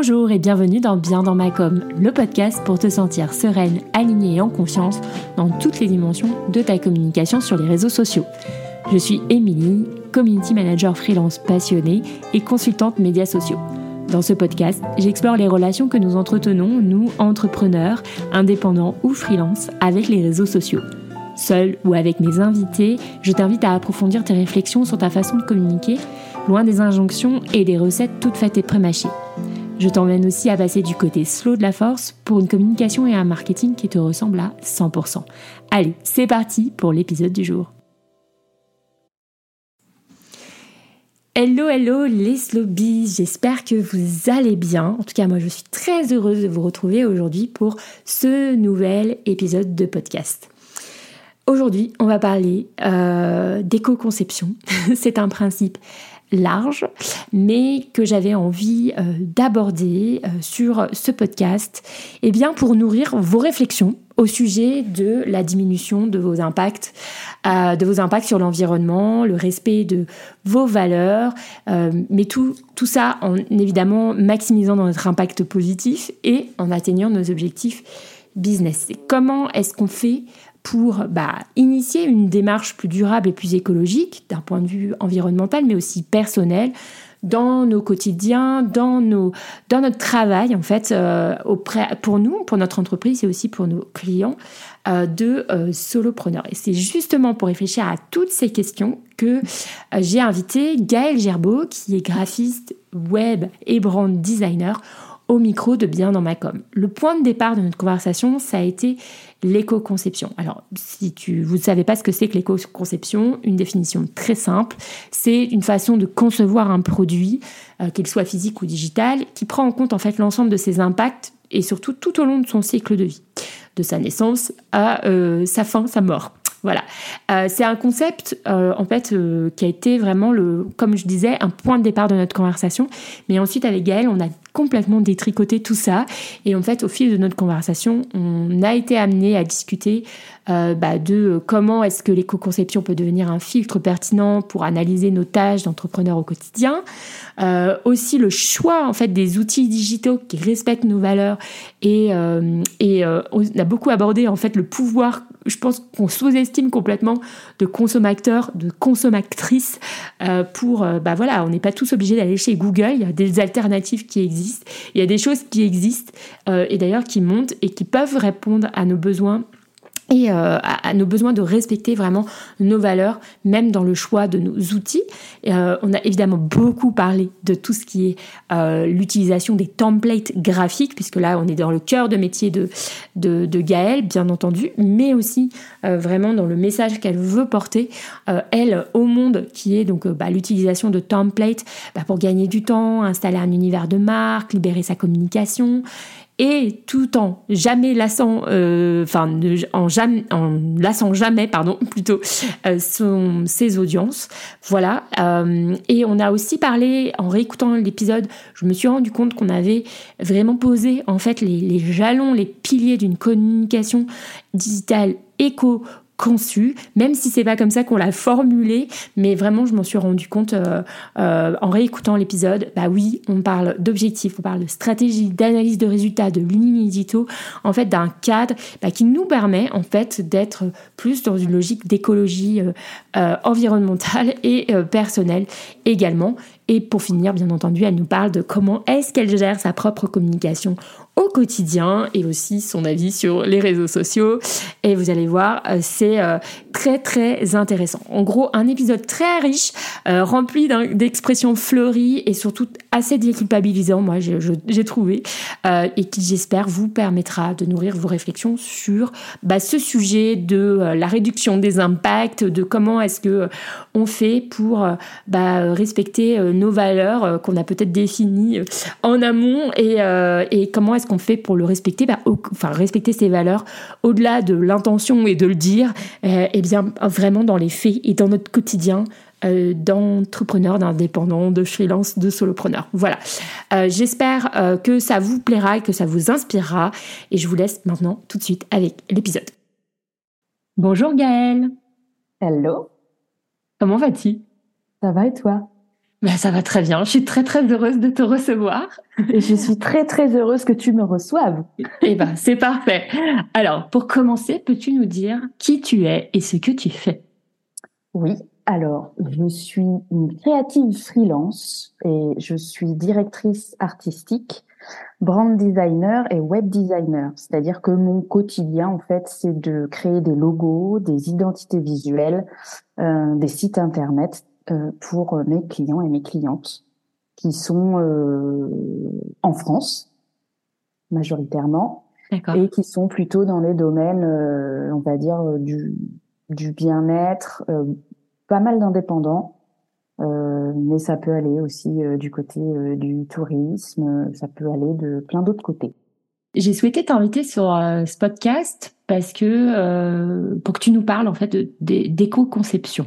Bonjour et bienvenue dans Bien dans ma com, le podcast pour te sentir sereine, alignée et en confiance dans toutes les dimensions de ta communication sur les réseaux sociaux. Je suis Émilie, community manager freelance passionnée et consultante médias sociaux. Dans ce podcast, j'explore les relations que nous entretenons, nous, entrepreneurs, indépendants ou freelance, avec les réseaux sociaux. Seul ou avec mes invités, je t'invite à approfondir tes réflexions sur ta façon de communiquer, loin des injonctions et des recettes toutes faites et prémâchées. Je t'emmène aussi à passer du côté slow de la force pour une communication et un marketing qui te ressemblent à 100%. Allez, c'est parti pour l'épisode du jour. Hello, hello les Slowbies, j'espère que vous allez bien. En tout cas, moi je suis très heureuse de vous retrouver aujourd'hui pour ce nouvel épisode de podcast. Aujourd'hui, on va parler euh, d'éco-conception. C'est un principe large, mais que j'avais envie euh, d'aborder euh, sur ce podcast, et eh bien pour nourrir vos réflexions au sujet de la diminution de vos impacts, euh, de vos impacts sur l'environnement, le respect de vos valeurs, mais tout, tout ça en évidemment maximisant notre impact positif et en atteignant nos objectifs business. Comment est-ce qu'on fait pour bah, initier une démarche plus durable et plus écologique d'un point de vue environnemental, mais aussi personnel, dans nos quotidiens, dans, nos, dans notre travail, en fait, euh, auprès, pour nous, pour notre entreprise et aussi pour nos clients euh, de euh, solopreneurs. Et c'est justement pour réfléchir à toutes ces questions que j'ai invité Gaël Gerbeau, qui est graphiste web et brand designer, au micro de Bien dans ma com. Le point de départ de notre conversation, ça a été l'éco-conception. Alors, si tu, vous ne savez pas ce que c'est que l'éco-conception, une définition très simple, c'est une façon de concevoir un produit, euh, qu'il soit physique ou digital, qui prend en compte en fait l'ensemble de ses impacts et surtout tout au long de son cycle de vie, de sa naissance à euh, sa fin, sa mort. Voilà. Euh, c'est un concept, euh, en fait, euh, qui a été vraiment, le, comme je disais, un point de départ de notre conversation. Mais ensuite, avec Gaëlle, on a complètement détricoté tout ça. Et en fait, au fil de notre conversation, on a été amené à discuter bah, de comment est-ce que l'éco-conception peut devenir un filtre pertinent pour analyser nos tâches d'entrepreneur au quotidien. aussi le choix, en fait, des outils digitaux qui respectent nos valeurs. Et, et on a beaucoup abordé, en fait, le pouvoir je pense qu'on sous-estime complètement de consommateurs, de consommatrices euh, pour, euh, bah voilà, on n'est pas tous obligés d'aller chez Google, il y a des alternatives qui existent, il y a des choses qui existent euh, et d'ailleurs qui montent et qui peuvent répondre à nos besoins et euh, à, nos besoins de respecter vraiment nos valeurs, même dans le choix de nos outils. Euh, on a évidemment beaucoup parlé de tout ce qui est euh, l'utilisation des templates graphiques, puisque là on est dans le cœur de métier de, de, de Gaëlle, bien entendu, mais aussi vraiment dans le message qu'elle veut porter, elle, au monde, qui est donc bah, l'utilisation de templates bah, pour gagner du temps, installer un univers de marque, libérer sa communication et tout en jamais lassant, euh, enfin en, lassant jamais, pardon, plutôt euh, son, ses audiences. Voilà. Euh, et on a aussi parlé en réécoutant l'épisode, je me suis rendu compte qu'on avait vraiment posé en fait les, les jalons, les piliers d'une communication digitale éco conçu, même si c'est pas comme ça qu'on l'a formulé, mais vraiment je m'en suis rendu compte euh, euh, en réécoutant l'épisode. Bah oui, on parle d'objectifs, on parle de stratégie, d'analyse de résultats, de lignes en fait d'un cadre bah, qui nous permet en fait d'être plus dans une logique d'écologie euh, environnementale et personnelle également. Et pour finir, bien entendu, elle nous parle de comment est-ce qu'elle gère sa propre communication au quotidien et aussi son avis sur les réseaux sociaux. Et vous allez voir, euh, c'est euh, très très intéressant. En gros, un épisode très riche, euh, rempli d'expressions fleuries et surtout assez déculpabilisant, moi j'ai trouvé, et qui j'espère vous permettra de nourrir vos réflexions sur bah, ce sujet de la réduction des impacts, de comment est-ce que on fait pour bah, respecter nos valeurs qu'on a peut-être définies en amont et, et comment est-ce qu'on fait pour le respecter bah, Enfin, respecter ses valeurs, au-delà de l'intention et de le dire, et euh, eh bien vraiment dans les faits et dans notre quotidien euh, d'entrepreneurs, d'indépendants, de freelance, de solopreneurs. Voilà. Euh, j'espère que ça vous plaira et que ça vous inspirera. Et je vous laisse maintenant tout de suite avec l'épisode. Bonjour Gaëlle. Hello. Comment vas-tu? Ça va et toi? Ben, Ça va très bien. Je suis très, très heureuse de te recevoir. Et je suis très, très heureuse que tu me reçoives. Eh ben, c'est parfait. Alors, pour commencer, peux-tu nous dire qui tu es et ce que tu fais? Oui. Alors, je suis une créative freelance et je suis directrice artistique, brand designer et web designer. C'est-à-dire que mon quotidien, en fait, c'est de créer des logos, des identités visuelles, euh, des sites internet pour mes clients et mes clientes qui sont euh, en France majoritairement et qui sont plutôt dans les domaines, euh, on va dire, du, du bien-être, pas mal d'indépendants, mais ça peut aller aussi du côté du tourisme, ça peut aller de plein d'autres côtés. J'ai souhaité t'inviter sur ce podcast parce que pour que tu nous parles en fait d'éco-conception.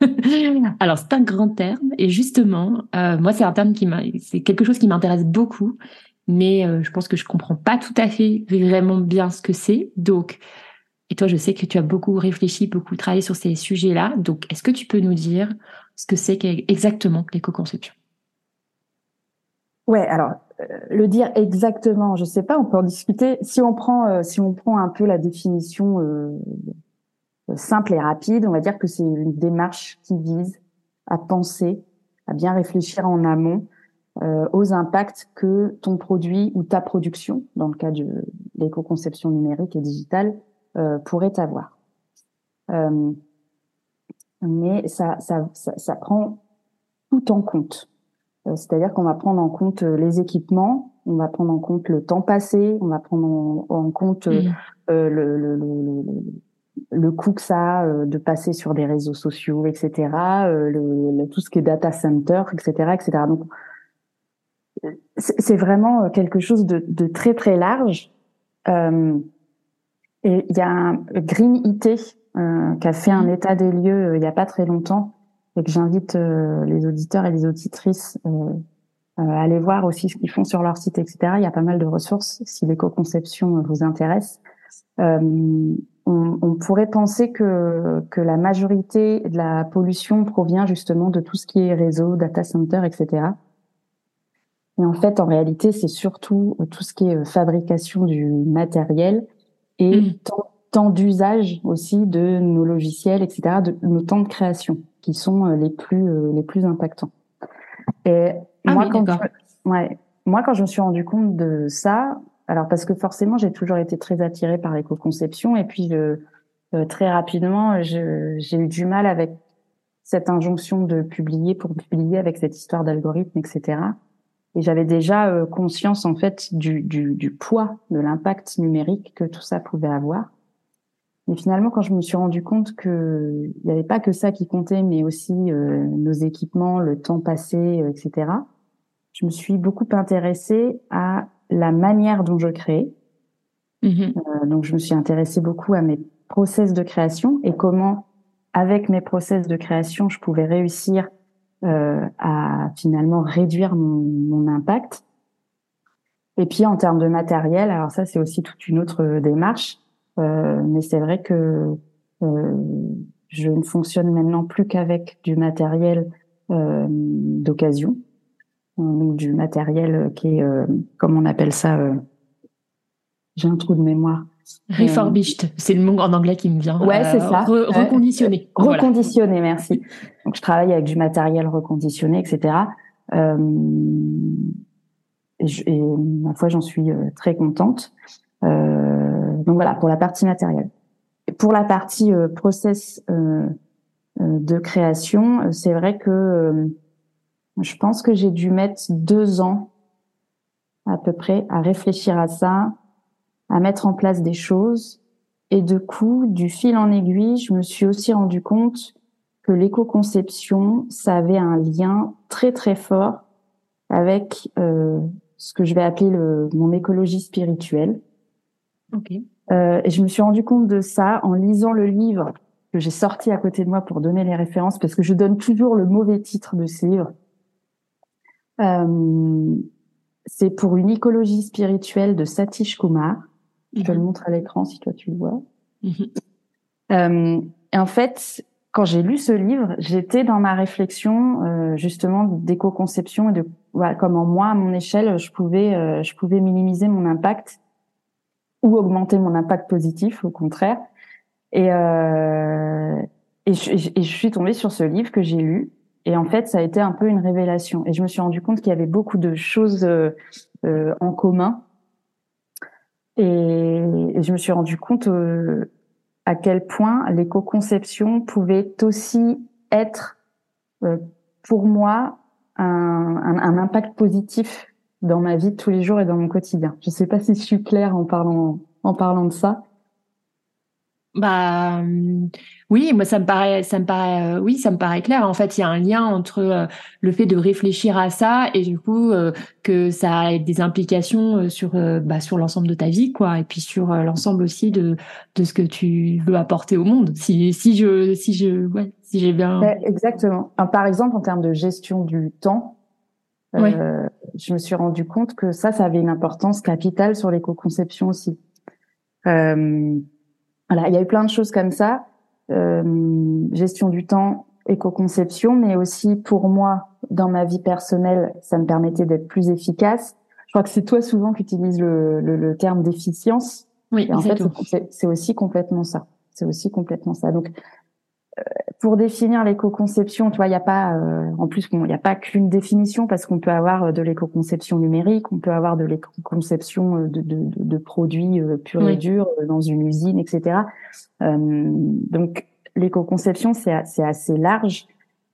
Alors c'est un grand terme et justement, euh, moi c'est un terme qui m'a, c'est quelque chose qui m'intéresse beaucoup, mais euh, je pense que je comprends pas tout à fait vraiment bien ce que c'est. Donc, et toi je sais que tu as beaucoup réfléchi, beaucoup travaillé sur ces sujets-là. Donc, est-ce que tu peux nous dire ce que c'est exactement l'éco-conception? Ouais, alors euh, le dire exactement, je sais pas, on peut en discuter. Si on prend, si on prend un peu la définition simple et rapide. On va dire que c'est une démarche qui vise à penser, à bien réfléchir en amont euh, aux impacts que ton produit ou ta production, dans le cas de l'éco-conception numérique et digitale, euh, pourrait avoir. Euh, mais ça, ça, ça, ça, prend tout en compte. C'est-à-dire qu'on va prendre en compte les équipements, on va prendre en compte le temps passé, on va prendre en, compte euh, mmh. le, le, le, le coût que ça a euh, de passer sur des réseaux sociaux, etc., euh, le, tout ce qui est data center, etc., etc. Donc, c'est vraiment euh, quelque chose de, de, très très large. Euh, et il y a un Green IT qui a fait un état des lieux il y a pas très longtemps et que j'invite les auditeurs et les auditrices à aller voir aussi ce qu'ils font sur leur site, etc. Il y a pas mal de ressources si l'éco-conception vous intéresse. Euh, on, pourrait penser que, que la majorité de la pollution provient justement de tout ce qui est réseau, data center, etc. Et en fait, en réalité, c'est surtout tout ce qui est euh, fabrication du matériel et mm. temps, d'usage aussi de nos logiciels, etc., de nos temps de création qui sont euh, les plus euh, les plus impactants. Et ah moi, quand je, ouais, moi, quand je me suis rendu compte de ça, alors parce que forcément, j'ai toujours été très attirée par l'éco-conception et puis euh, très rapidement, j'ai eu du mal avec cette injonction de publier pour publier avec cette histoire d'algorithme, etc. Et j'avais déjà euh, conscience en fait du, du, du poids de l'impact numérique que tout ça pouvait avoir. Mais finalement, quand je me suis rendu compte que il n'y avait pas que ça qui comptait, mais aussi euh, nos équipements, le temps passé, etc. Je me suis beaucoup intéressée à la manière dont je crée. Mm-hmm. Euh, donc, je me suis intéressée beaucoup à mes process de création et comment, avec mes process de création, je pouvais réussir euh, à finalement réduire mon, mon, impact. Et puis, en termes de matériel, alors ça, c'est aussi toute une autre démarche. Euh, mais c'est vrai que euh, je ne fonctionne maintenant plus qu'avec du matériel euh, d'occasion du matériel euh, qui est, euh, comme on appelle ça, euh, j'ai un trou de mémoire. Refurbished, c'est le mot en anglais qui me vient. Ouais, c'est ça. reconditionné. reconditionné, merci. Donc, je travaille avec du matériel reconditionné, etc. Euh, et, et, ma foi, j'en suis très contente. Euh, donc voilà, pour la partie matérielle. pour la partie process de création, c'est vrai que je pense que j'ai dû mettre deux ans à peu près à réfléchir à ça, à mettre en place des choses. Et de coup, du fil en aiguille, je me suis aussi rendu compte que l'éco-conception, ça avait un lien très très fort avec euh, ce que je vais appeler le, mon écologie spirituelle. Okay. Euh, et je me suis rendu compte de ça en lisant le livre que j'ai sorti à côté de moi pour donner les références, parce que je donne toujours le mauvais titre de ce livre. Euh, c'est pour une écologie spirituelle de Satish Kumar. Je te le mhm. montre à l'écran si toi tu le vois. Mhm. Euh, et en fait, quand j'ai lu ce livre, j'étais dans ma réflexion euh, justement d'éco-conception et de voilà, comment moi, à mon échelle, je pouvais, euh, je pouvais minimiser mon impact ou augmenter mon impact positif, au contraire. Et, euh, et, je, et je suis tombée sur ce livre que j'ai lu. Et en fait, ça a été un peu une révélation. Et je me suis rendu compte qu'il y avait beaucoup de choses euh, euh en commun. Et, je me suis rendu compte euh, à quel point l'éco-conception pouvait aussi être euh, pour moi un, un, un, impact positif dans ma vie de tous les jours et dans mon quotidien. Je ne sais pas si je suis claire en parlant en parlant de ça. Bah oui, moi ça me paraît, ça me paraît, euh, oui, ça me paraît clair. En fait, il y a un lien entre euh, le fait de réfléchir à ça et du coup euh, que ça ait des implications sur bah, sur l'ensemble de ta vie, quoi, et puis sur l'ensemble aussi de de ce que tu veux apporter au monde. Si si je si je ouais, si j'ai bien. Exactement. par exemple, en termes de gestion du temps, je me suis rendu compte que ça, ça avait une importance capitale sur l'éco-conception aussi. Euh, voilà, il y a eu plein de choses comme ça. Euh, gestion du temps, éco-conception, mais aussi pour moi, dans ma vie personnelle, ça me permettait d'être plus efficace. Je crois que c'est toi souvent qui utilises le, le, le terme d'efficience. Oui, en fait, c'est aussi complètement ça. C'est aussi complètement ça. Donc, pour définir l'éco-conception, tu vois, il n'y a pas, euh, en plus, il n'y a pas qu'une définition parce qu'on peut avoir euh, de l'éco-conception numérique, on peut avoir de l'éco-conception euh, de, de, de, produits purs et durs dans une usine, etc. Euh, donc, l'éco-conception, c'est assez large.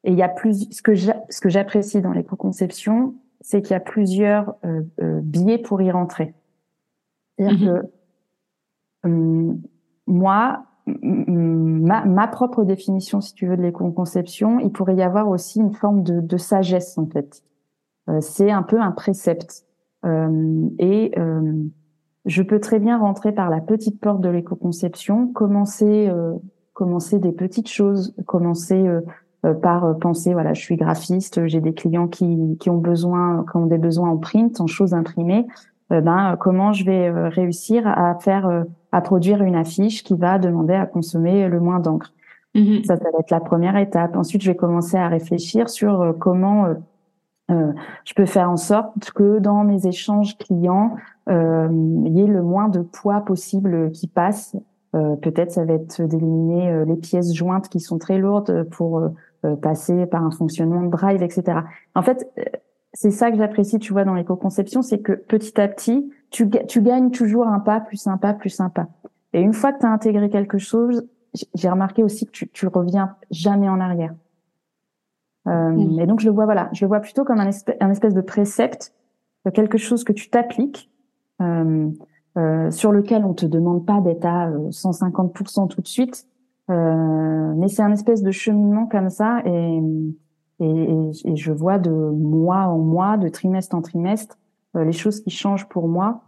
Et il y a plus, ce que ce que j'apprécie dans l'éco-conception, c'est qu'il y a plusieurs biais pour y rentrer. C'est-à-dire mm-hmm. que moi, ma, ma, propre définition, si tu veux, de l'éco-conception, il pourrait y avoir aussi une forme de, de sagesse en fait. Euh, c'est un peu un précepte. Euh, et euh, je peux très bien rentrer par la petite porte de l'éco-conception, commencer, euh, commencer des petites choses, commencer euh, par penser, voilà, je suis graphiste, j'ai des clients qui, qui ont besoin, qui ont des besoins en print, en choses imprimées. ben comment je vais réussir à faire à produire une affiche qui va demander à consommer le moins d'encre. Mhm. Ça, ça va être la première étape. Ensuite, je vais commencer à réfléchir sur euh, comment euh, euh, je peux faire en sorte que dans mes échanges clients, euh, il y ait le moins de poids possible qui passe. Euh, Peut-être ça va être d'éliminer les pièces jointes qui sont très lourdes pour passer par un fonctionnement de drive, etc. En fait, c'est ça que j'apprécie, tu vois, dans l'éco-conception, c'est que petit à petit, tu, tu gagnes toujours un pas plus un pas plus un pas. Et une fois que tu as intégré quelque chose, j'ai remarqué aussi que tu, tu reviens jamais en arrière. Euh, Et donc je le vois, voilà, je le vois plutôt comme un espèce, un espèce de précepte, quelque chose que tu t'appliques, euh, euh, sur lequel on te demande pas d'être à 150% euh, tout de suite, euh, mais c'est un espèce de cheminement comme ça et et, et, je vois de mois en mois, de trimestre en trimestre, euh, les choses qui changent pour moi,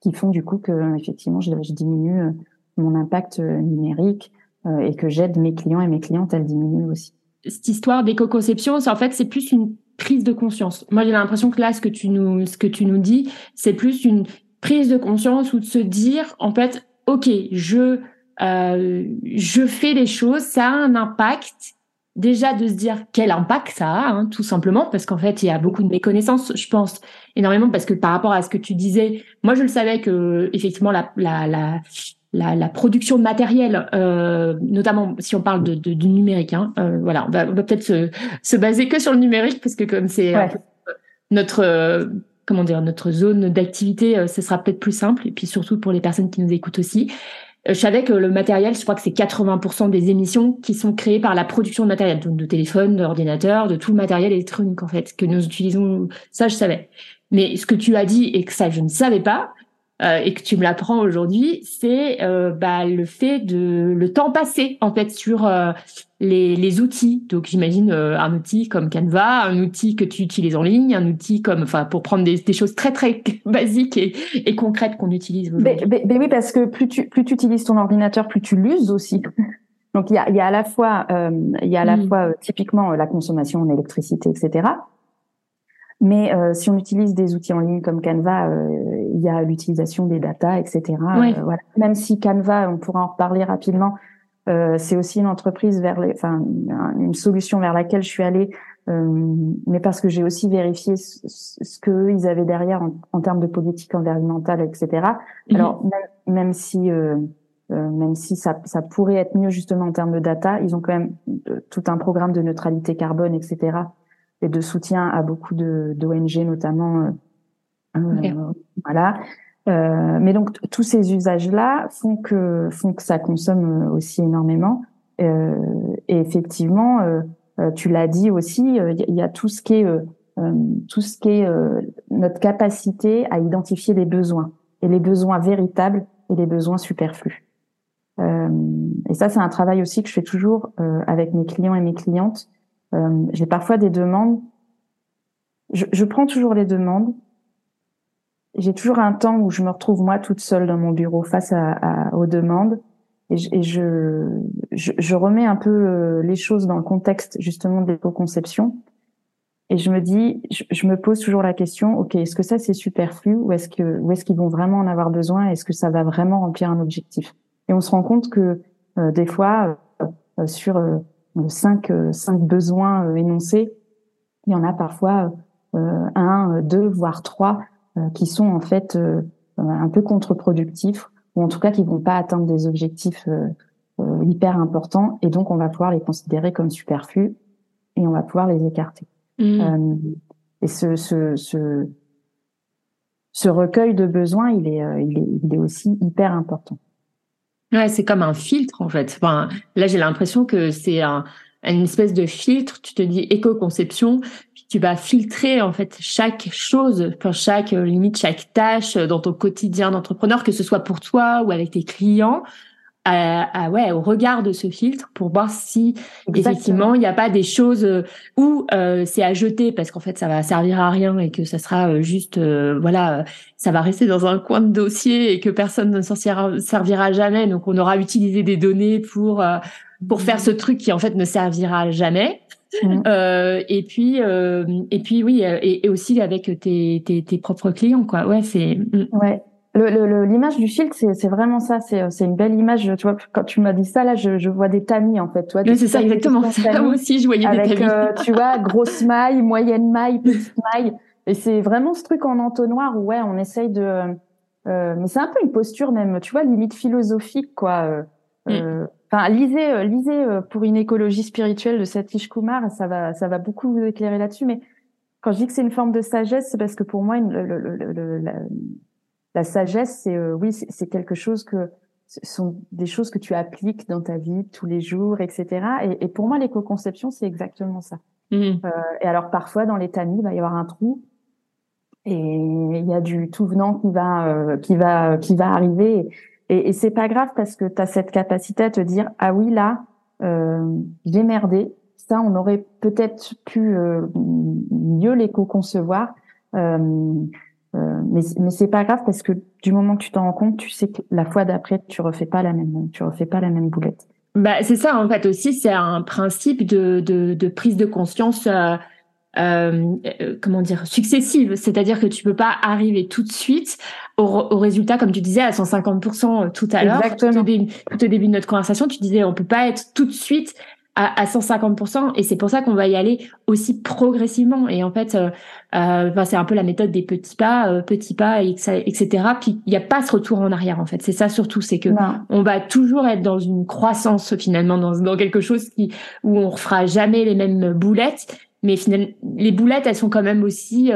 qui font du coup que effectivement je, diminue euh, mon impact euh, numérique et que j'aide mes clients et mes clientes à le diminuer aussi. Cette histoire d'éco-conception, en fait, c'est plus une prise de conscience. Moi, j'ai l'impression que là, ce que tu nous, ce que tu nous dis, c'est plus une prise de conscience ou de se dire, en fait, ok, je, euh, je fais les choses, ça a un impact déjà de se dire quel impact ça a, hein, tout simplement, parce qu'en fait, il y a beaucoup de méconnaissances, je pense, énormément, parce que par rapport à ce que tu disais, moi, je le savais que effectivement, la, la, la, la, la production de matériel, euh, notamment si on parle de, de du numérique, hein, euh, voilà, on va, va peut-être se, se, baser que sur le numérique, parce que comme c'est notre euh, comment dire notre zone d'activité, ce sera peut-être plus simple, et puis surtout pour les personnes qui nous écoutent aussi. Euh, je savais que le matériel, je crois que c'est 80% des émissions qui sont créées par la production de matériel, donc de téléphone, d'ordinateur, de tout le matériel électronique en fait que nous utilisons. Ça, je savais. Mais ce que tu as dit et que ça, je ne savais pas, euh, et que tu me l'apprends aujourd'hui, c'est euh, bah, le fait de le temps passé en fait sur euh, les, les, outils. Donc j'imagine euh, un outil comme Canva, un outil que tu utilises en ligne, un outil comme, enfin pour prendre des, des choses très très basiques et, et concrètes qu'on utilise aujourd'hui. Mais, mais, oui, parce que plus tu plus tu utilises ton ordinateur, plus tu l'uses aussi. Donc il y a, il y a à la fois il y a à la mm. fois typiquement la consommation en électricité, etc. Mais euh, si on utilise des outils en ligne comme Canva, euh, il y a l'utilisation des datas, etc. Euh, voilà. Même si Canva, on pourra en reparler rapidement, Euh, c'est aussi une entreprise vers les, enfin une solution vers laquelle je suis allée, euh, mais parce que j'ai aussi vérifié ce, ce que ils avaient derrière en, termes de politique environnementale, etc. Mhm. Alors même, même si euh, euh, même si ça, ça, pourrait être mieux justement en termes de data, ils ont quand même tout un programme de neutralité carbone, etc. et de soutien à beaucoup de d'ONG notamment. Euh, voilà. Euh, mais donc tous ces usages-là font que font que ça consomme euh, aussi énormément. Euh, et effectivement, euh, euh tu l'as dit aussi, il y a tout ce qui est tout ce qui est notre capacité à identifier les besoins et les besoins véritables et les besoins superflus. et ça, c'est un travail aussi que je fais toujours avec mes clients et mes clientes. J'ai parfois des demandes. Je, je prends toujours les demandes. J'ai toujours un temps où je me retrouve moi toute seule dans mon bureau face à, à aux demandes. Et, je, et je, je, je, remets un peu euh, les choses dans le contexte justement de l'éco-conception. Et je me dis, je, je, me pose toujours la question, ok, est-ce que ça c'est superflu ou est-ce que ou est-ce qu'ils vont vraiment en avoir besoin Est-ce que ça va vraiment remplir un objectif? Et on se rend compte que euh, des fois, euh, sur cinq cinq besoins énoncés, il y en a parfois un, deux, voire trois euh, qui sont en fait euh, un peu contre-productifs ou en tout cas qui vont pas atteindre des objectifs euh, hyper importants et donc on va pouvoir les considérer comme superflus et on va pouvoir les écarter. Mmh. et ce, ce, ce, ce, recueil de besoins, il est, il est, il est aussi hyper important. Ouais, c'est comme un filtre en fait. Enfin, là, j'ai l'impression que c'est un, une espèce de filtre. Tu te dis éco-conception, tu vas filtrer en fait chaque chose, pour chaque euh, limite chaque tâche euh, dans ton quotidien d'entrepreneur, que ce soit pour toi ou avec tes clients, à, ouais au regard de ce filtre pour voir si effectivement il n'y a pas des choses euh, où c'est à jeter parce qu'en fait ça va servir à rien et que ça sera juste voilà ça va rester dans un coin de dossier et que personne ne s'en servira jamais donc on aura utilisé des données pour pour faire ce truc qui en fait ne servira jamais Mmh. Euh, et puis, euh, et puis oui, euh, et, et, aussi avec tes, tes, tes propres clients, quoi. Ouais, c'est. Mmh. Ouais. L'image du filtre, c'est vraiment ça. C'est une belle image. Tu vois, quand tu m'as dit ça, là, je, je vois des tamis en fait. Toi, oui, c'est ça exactement. Ça moi aussi, je voyais avec, des tamis. Euh, tu vois, grosse maille, moyenne maille, petite maille. Et c'est vraiment ce truc en entonnoir où ouais, on essaye de. Euh, mais c'est un peu une posture même, tu vois, limite philosophique, quoi. Euh. Enfin, lisez, euh, lisez euh, pour une écologie spirituelle de Satish Kumar, ça va, ça va beaucoup vous éclairer là-dessus. Mais quand je dis que c'est une forme de sagesse, c'est parce que pour moi, le, le, la, la, sagesse, c'est euh, oui, c'est quelque chose que ce sont des choses que tu appliques dans ta vie tous les jours, etc. Et, et pour moi, l'éco-conception, c'est exactement ça. Mmh. Euh, et alors parfois, dans les tamis, il va y avoir un trou et il y a du tout venant qui va, qui va, qui va arriver. Et, et c'est pas grave parce que tu as cette capacité à te dire ah oui là euh, j'ai merdé. Ça on aurait peut-être pu euh, mieux l'éco-concevoir. Euh, euh, mais mais c'est pas grave parce que du moment que tu t'en rends compte, tu sais que la fois d'après tu refais pas la même tu refais pas la même boulette. Bah c'est ça en fait aussi c'est un principe de, de, de prise de conscience. Euh, euh, comment dire successive, c'est-à-dire que tu peux pas arriver tout de suite au, au résultat, comme tu disais, à 150% euh, tout à l'heure. Tout, au début, tout au début de notre conversation, tu disais on peut pas être tout de suite à, à 150%, et c'est pour ça qu'on va y aller aussi progressivement. Et en fait, euh, euh, c'est un peu la méthode des petits pas, euh, petits pas, etc. Puis il n'y a pas ce retour en arrière. En fait, c'est ça surtout, c'est que on va toujours être dans une croissance finalement, dans, dans quelque chose qui où on refera jamais les mêmes boulettes mais finalement, les boulettes, elles sont quand même aussi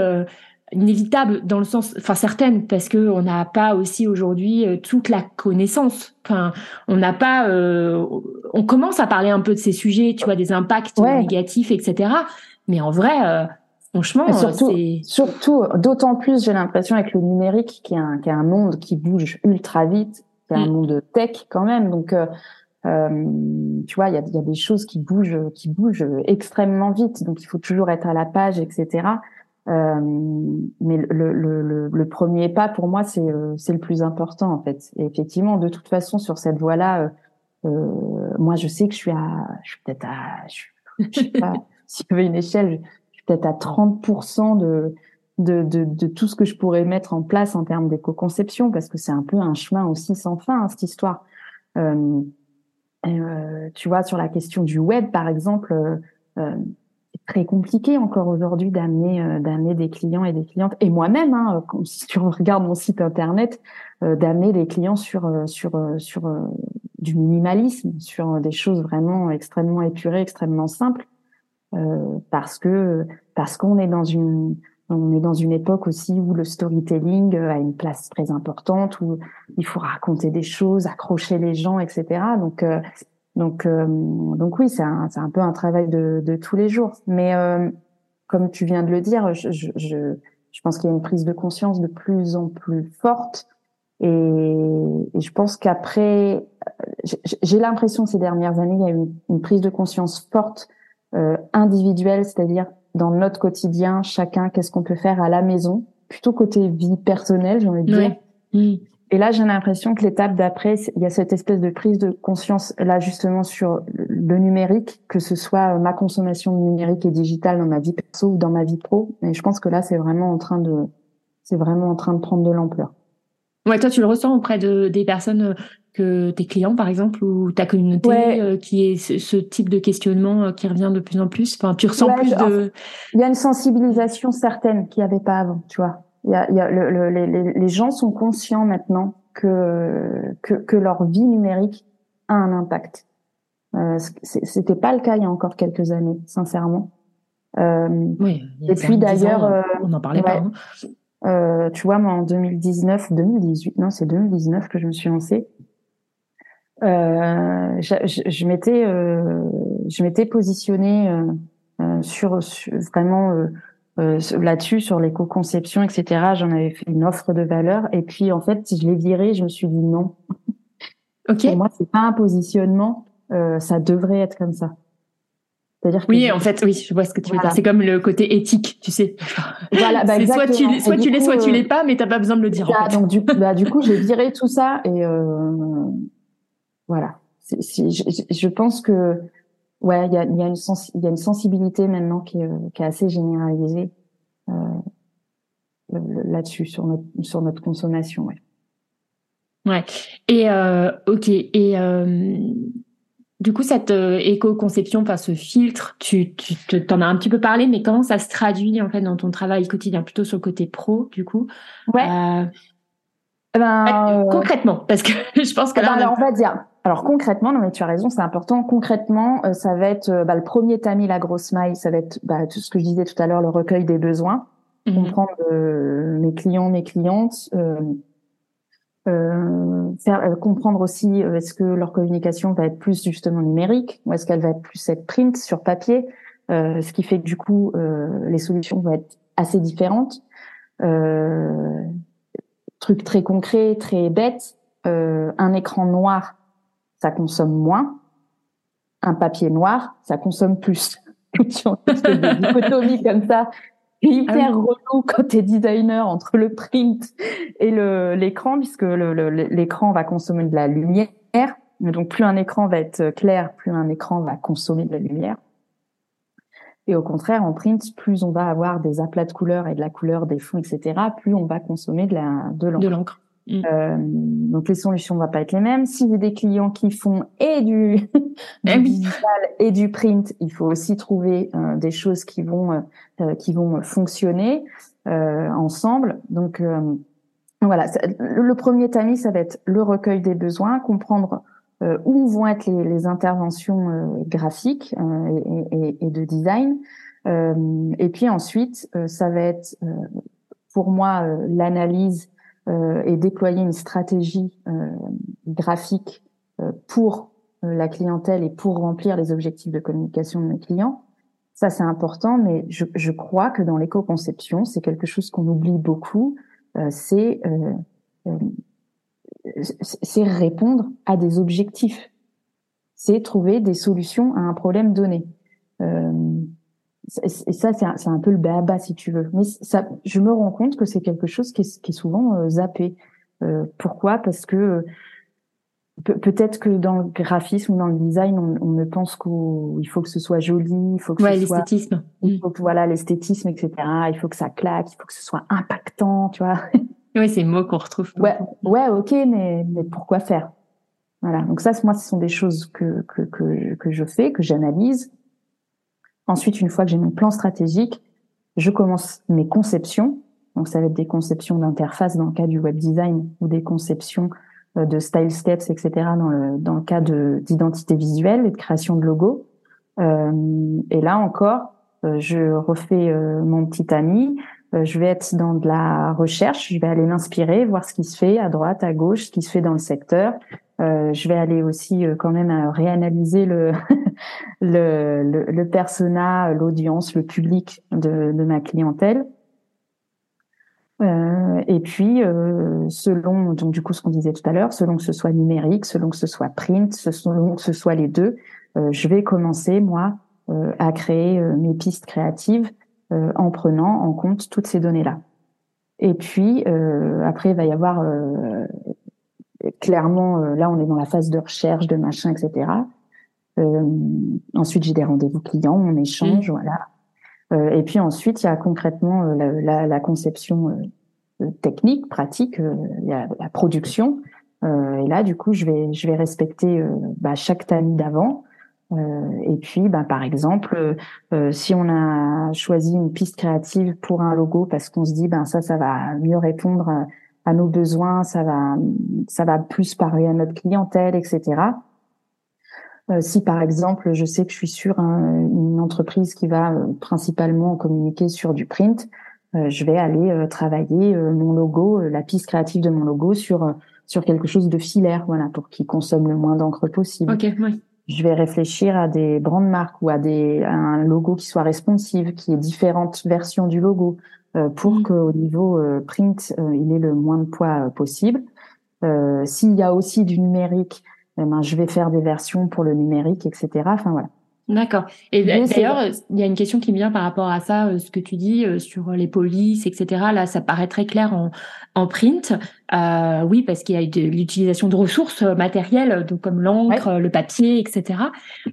euh, inévitables dans le sens, enfin certaines, parce que on n'a pas aussi aujourd'hui euh, toute la connaissance. Enfin, on n'a pas, euh, on commence à parler un peu de ces sujets, tu vois, des impacts négatifs, etc. Mais en vrai, franchement, surtout, surtout, d'autant plus, j'ai l'impression avec le numérique, qui est un, qui est un monde qui bouge ultra vite, c'est un mm. monde tech quand même, donc euh, tu vois, il y a, y a, des choses qui bougent, qui bougent extrêmement vite, donc il faut toujours être à la page, etc. Euh, mais le, le, le, premier pas pour moi, c'est euh, c'est le plus important en fait. Et effectivement, de toute façon, sur cette voie-là, euh, euh moi, je sais que je suis à, je suis peut-être à, je, je sais pas, si je veux une échelle, je suis peut-être à 30% de, de, de, de, tout ce que je pourrais mettre en place en termes d'éco-conception, parce que c'est un peu un chemin aussi sans fin, hein, cette histoire. Euh, tu vois, sur la question du web, par exemple, c'est très compliqué encore aujourd'hui d'amener d'amener des clients et des clientes, et moi-même, hein, si tu regardes mon site internet, d'amener des clients sur sur sur du minimalisme, sur des choses vraiment extrêmement épurées, extrêmement simples, parce que parce qu'on est dans une on est dans une époque aussi où le storytelling euh, a une place très importante, où il faut raconter des choses, accrocher les gens, etc. Donc, euh, donc, euh, donc oui, c'est un, c'est un peu un travail de, de tous les jours. Mais comme tu viens de le dire, je, je, je, pense qu'il y a une prise de conscience de plus en plus forte. Et, et je pense qu'après, j'ai l'impression ces dernières années, il y a eu une, prise de conscience forte individuelle, c'est-à-dire dans notre quotidien, chacun, qu'est-ce qu'on peut faire à la maison, plutôt côté vie personnelle, j'ai envie de dire. Et là, j'ai l'impression que l'étape d'après, il y a cette espèce de prise de conscience là justement sur le numérique, que ce soit ma consommation numérique et digitale dans ma vie perso ou dans ma vie pro. Et je pense que là, c'est vraiment en train de, c'est vraiment en train de prendre de l'ampleur. Ouais, toi, tu le ressens auprès de des personnes que tes clients, par exemple, ou ta communauté euh, qui est ce, type de questionnement euh, qui revient de plus en plus? Enfin, tu ressens plus de... Il y a une sensibilisation certaine qu'il n'y avait pas avant, tu vois. Il y a, il y a le, les, les, gens sont conscients maintenant que, que, que leur vie numérique a un impact. Euh, C'était pas le cas il y a encore quelques années, sincèrement. Euh, oui. Et puis d'ailleurs, euh, on n'en parlait pas. Hein. Euh, tu vois, moi en 2019, 2018, non, c'est 2019 que je me suis lancée. Euh, je, je, je m'étais euh, je m'étais positionnée sur, sur, vraiment euh, là-dessus sur l'éco-conception etc j'en avais fait une offre de valeur et puis en fait je l'ai viré je me suis dit non ok pour moi c'est pas un positionnement ça devrait être comme ça c'est-à-dire que oui, en fait, oui, je vois ce que tu veux dire. C'est comme le côté éthique, tu sais. Voilà, bah soit tu, soit tu l'es, soit tu l'es pas, mais t'as pas besoin de le dire. en fait. Donc du, bah, du coup, j'ai viré tout ça et euh, voilà. je, je, pense que ouais, il y a, y, a une y a une sensibilité maintenant qui est, qui est assez généralisée euh, là-dessus sur notre sur notre consommation. Ouais. Ouais. Et euh, ok. Et euh, du coup, cette euh, éco-conception, enfin ce filtre, tu, tu t'en as un petit peu parlé, mais comment ça se traduit en fait dans ton travail quotidien, plutôt sur le côté pro, du coup Ouais. Euh, eh ben, euh, concrètement, parce que je pense que là, on, on va dire. Alors concrètement, non mais tu as raison, c'est important. Concrètement, euh, ça va être euh, bah, le premier tamis, la grosse maille, ça va être bah, tout ce que je disais tout à l'heure, le recueil des besoins, mhm. comprendre mes clients, mes clientes, faire comprendre aussi est-ce que leur communication va être plus justement numérique ou est-ce qu'elle va être plus être print sur papier, ce qui fait que du coup les solutions vont être assez différentes. Euh, truc très concret, très bête, euh, un écran noir, ça consomme moins. Un papier noir, ça consomme plus. tu as des dichotomies comme ça, hyper ah relou quand t'es designer entre le print et le l'écran, puisque l'écran va consommer de la lumière. Donc plus un écran va être clair, plus un écran va consommer de la lumière. Et au contraire, en print, plus on va avoir des aplats de couleurs et de la couleur des fonds, etc., plus on va consommer de la de l'encre. Mm. Euh, donc les solutions vont pas être les mêmes. Si vous avez des clients qui font et du, du eh digital et du print, il faut aussi trouver euh, des choses qui vont euh, qui vont fonctionner ensemble. Donc voilà, le premier tamis, ça va être le recueil des besoins, comprendre où vont être les, les interventions graphiques et, et, et, de design. et puis ensuite, ça va être pour moi l'analyse et déployer une stratégie graphique pour la clientèle et pour remplir les objectifs de communication de mes clients. Ça, c'est important, mais je, crois que dans l'éco-conception, c'est quelque chose qu'on oublie beaucoup. Euh, c'est euh, c'est répondre à des objectifs. C'est trouver des solutions à un problème donné. Euh, et ça, c'est un, un, peu le bas si tu veux. Mais ça, je me rends compte que c'est quelque chose qui est, qui est souvent euh, zappé. Euh, pourquoi? Parce que peut-être que dans le graphisme ou dans le design, on, on ne pense qu'il faut que ce soit joli, il faut que ouais, ce soit l'esthétisme. Il faut que voilà l'esthétisme, etc. Il faut que ça claque, il faut que ce soit impactant, tu vois. Oui, c'est mots qu'on retrouve. Ouais, ouais, ok, mais, mais pourquoi faire? Voilà. Donc ça, moi, ce sont des choses que que que, que je fais, que j'analyse. Ensuite, une fois que j'ai mon plan stratégique, je commence mes conceptions. Donc ça va être des conceptions d'interface dans le cas du web design ou des conceptions euh, de style steps, etc. dans le cas de d'identité visuelle et de création de logos. Euh, et là encore, euh, je refais mon petit ami. je vais être dans de la recherche. Je vais aller m'inspirer, voir ce qui se fait à droite, à gauche, ce qui se fait dans le secteur. Je vais aller aussi quand même réanalyser le, le, le, le persona, l'audience, le public de, de ma clientèle. Euh, et puis, euh, selon donc du coup ce qu'on disait tout à l'heure, selon que ce soit numérique, selon que ce soit print, selon que ce soit les deux, euh, je vais commencer moi euh, à créer euh, mes pistes créatives en prenant en compte toutes ces données-là. Et puis après, il va y avoir clairement, là on est dans la phase de recherche, de machin, etc. ensuite, j'ai des rendez-vous clients, on échange, mmh. voilà. et puis ensuite, il y a concrètement la, la, la, conception technique, pratique, il y a la production. et là, du coup, je vais je vais respecter bah, chaque tamis d'avant. Euh, et puis, ben, par exemple, euh, euh, si on a choisi une piste créative pour un logo parce qu'on se dit, ben ça, ça va mieux répondre à, nos besoins, ça va, ça va plus parler à notre clientèle, etc. si par exemple, je sais que je suis sur une entreprise qui va principalement communiquer sur du print, je vais aller travailler mon logo, la piste créative de mon logo sur sur quelque chose de filaire, voilà, pour qu'il consomme le moins d'encre possible. Ok, oui je vais réfléchir à des brand marques ou à des un logo qui soit responsive, qui ait différentes versions du logo euh, pour mmh. qu'au niveau euh, print euh, il ait le moins de poids possible. S'il y a aussi du numérique, eh ben, je vais faire des versions pour le numérique, etc. Enfin voilà. D'accord. Et d'ailleurs, il y a une question qui me vient par rapport à ça, euh, ce que tu dis euh, sur les polices, etc. Là, ça paraît très clair en, en print. Euh, oui, parce qu'il y a de l'utilisation de ressources matérielles, donc comme l'encre, le papier, etc.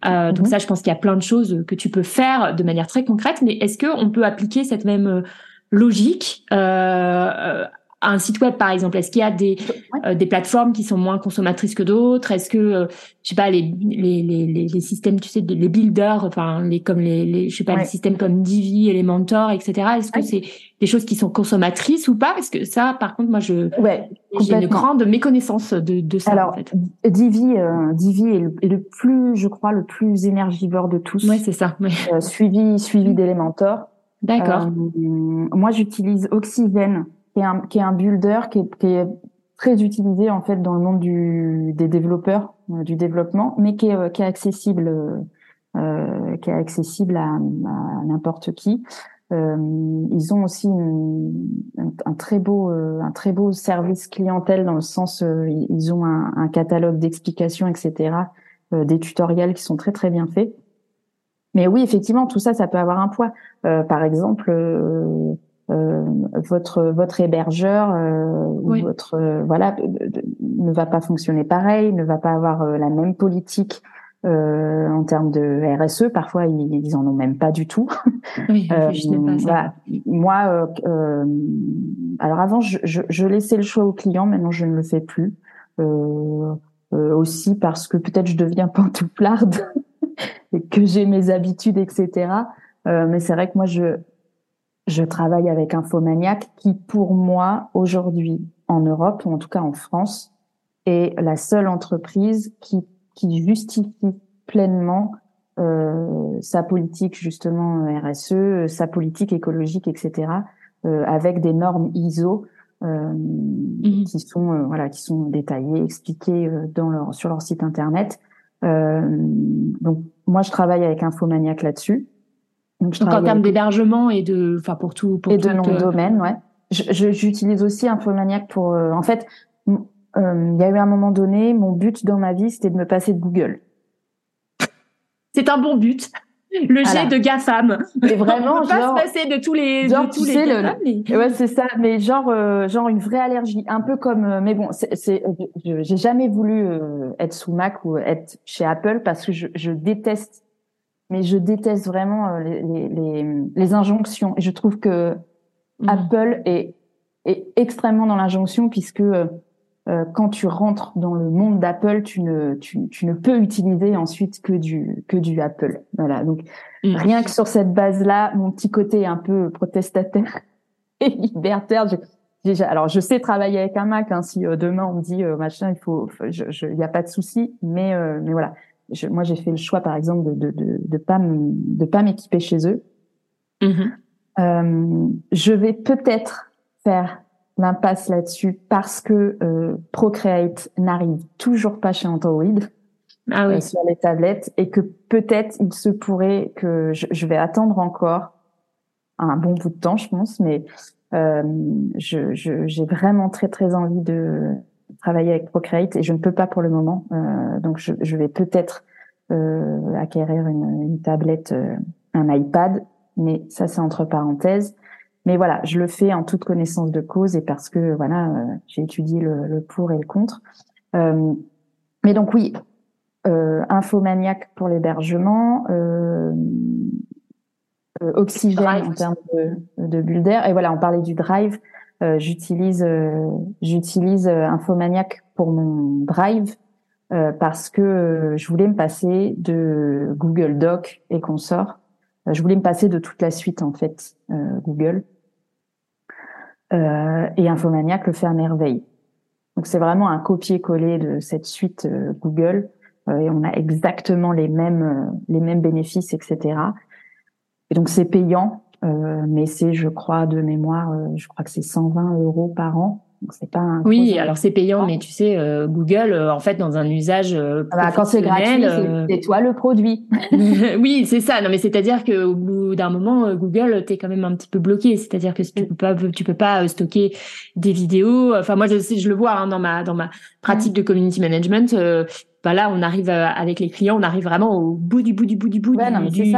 Euh, Donc mhm. ça, je pense qu'il y a plein de choses que tu peux faire de manière très concrète. Mais est-ce que on peut appliquer cette même logique euh, un site web par exemple Est-ce qu'il y a des euh, des plateformes qui sont moins consommatrices que d'autres? Est-ce que euh, je sais pas les, les les les systèmes tu sais les builders enfin les comme les, les je sais pas les systèmes comme Divi, Elementor etc. Est-ce que c'est des choses qui sont consommatrices ou pas? Parce que ça par contre moi je ouais, j'ai une grande méconnaissance de de ça Alors en fait. Divi euh, Divi est le, plus je crois le plus énergivore de tous. Ouais c'est ça. suivi suivi d'Elementor. D'accord. moi j'utilise Oxygen qui est un, qui est un builder qui est, qui est, très utilisé en fait dans le monde du, des développeurs, euh, du développement, mais qui est, euh, qui est accessible, euh, qui est accessible à, à n'importe qui. Euh, ils ont aussi une, un, un, très beau, un très beau service clientèle dans le sens, ils ont un, un catalogue d'explications, etc., des tutoriels qui sont très très bien faits. Mais oui, effectivement, tout ça, ça peut avoir un poids. par exemple euh, votre votre hébergeur euh, ou votre euh, voilà ne va pas fonctionner pareil, ne va pas avoir la même politique euh, en termes de RSE. Parfois, ils, ils en ont même pas du tout. Oui, euh, pas ça. Moi, euh, alors avant, je, je, je, laissais le choix au client. Maintenant, je ne le fais plus. aussi parce que peut-être je deviens pantouflarde et que j'ai mes habitudes, etc. mais c'est vrai que moi, je je travaille avec Infomaniac qui, pour moi, aujourd'hui, en Europe, ou en tout cas en France, est la seule entreprise qui, qui justifie pleinement euh, sa politique justement RSE, sa politique écologique, etc., euh, avec des normes ISO euh, mhm. qui sont euh, voilà qui sont détaillées, expliquées euh, dans leur sur leur site internet. Donc moi je travaille avec Infomaniac là-dessus. Donc, en termes d'hébergement et de, enfin pour tout, pour et de nom de domaine, ouais. J'utilise aussi Infomaniac pour, euh, en fait, euh, il y a eu un moment donné, mon but dans ma vie, c'était de me passer de Google. C'est un bon but. Le jet de GAFAM. Mais vraiment, On peut pas se passer de tous les, genre, de tous les le, Ouais, c'est ça. Mais genre, euh, genre une vraie allergie, un peu comme. mais bon, c'est, j'ai jamais voulu être sous Mac ou être chez Apple parce que je, je déteste mais je déteste vraiment euh, les, les, les, injonctions. Et je trouve que mm. Apple est, est extrêmement dans l'injonction puisque euh, euh, quand tu rentres dans le monde d'Apple, tu ne, tu, tu, ne peux utiliser ensuite que du, que du Apple. Voilà. Donc, mm. rien que sur cette base-là, mon petit côté un peu protestataire et libertaire, déjà, alors je sais travailler avec un Mac. Hein, si euh, demain on me dit euh, machin, il faut, il n'y a pas de souci. Mais, mais voilà, je, moi j'ai fait le choix, par exemple, de de, de, pas de pas m'équiper chez eux. Mm-hmm. je vais peut-être faire l'impasse là-dessus parce que euh, Procreate n'arrive toujours pas chez Android ah oui. Euh, sur les tablettes et que peut-être il se pourrait que je, vais attendre encore un bon bout de temps, je pense, mais euh, j'ai je, vraiment très très envie de travailler avec Procreate et je ne peux pas pour le moment. Euh, donc je, je vais peut-être euh, acquérir une, une tablette, euh, un iPad, mais ça c'est entre parenthèses. Mais voilà, je le fais en toute connaissance de cause et parce que voilà, euh, j'ai étudié le, pour et le contre. Euh, mais donc oui, euh, Infomaniac pour l'hébergement, euh, euh Oxygène en termes de, de bulle d'air. Et voilà, on parlait du Drive. j'utilise j'utilise Infomaniac pour mon Drive parce que je voulais me passer de Google Doc et consorts. Je voulais me passer de toute la suite en fait Google. Euh, et Infomaniac le fait à merveille. Donc c'est vraiment un copier-coller de cette suite euh, Google euh, et on a exactement les mêmes les mêmes bénéfices, etc. Et donc c'est payant, mais c'est je crois de mémoire, je crois que c'est 120 euros par an c'est pas un oui, alors c'est payant, mais tu sais, euh, Google, euh, en fait, dans un usage euh, ah bah, quand c'est gratuit, c'est toi le produit. oui, c'est ça. Non, mais c'est-à-dire que au bout d'un moment, Google, t'es quand même un petit peu bloqué. C'est-à-dire que tu peux pas, tu peux pas stocker des vidéos. Enfin, moi, je sais, je le vois hein, dans ma dans ma pratique de community management. Bah là, on arrive euh, avec les clients, on arrive vraiment au bout du bout du bout du bout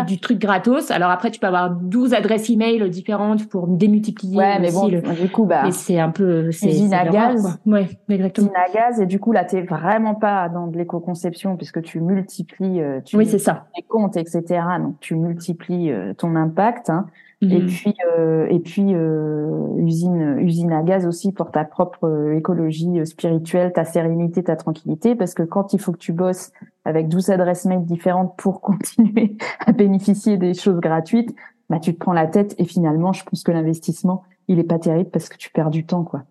du, truc gratos. Alors après, tu peux avoir 12 adresses email différentes pour démultiplier. Ouais, mais bon, du coup, bah. c'est un peu, c'est usine à gaz. Ouais, exactement. Usine à gaz. Et du coup, là, t'es vraiment pas dans de l'éco-conception puisque tu multiplies, euh, tu oui, c'est ça. Les comptes, etc. Donc, tu multiplies euh, ton impact. Hein. Et mhm. puis, euh, et puis euh, usine, usine à gaz aussi pour ta propre euh, écologie spirituelle, ta sérénité, ta tranquillité, parce que quand il faut que tu bosses avec 12 adresses mail différentes pour continuer à bénéficier des choses gratuites, bah tu te prends la tête et finalement, je pense que l'investissement, il est pas terrible parce que tu perds du temps, quoi.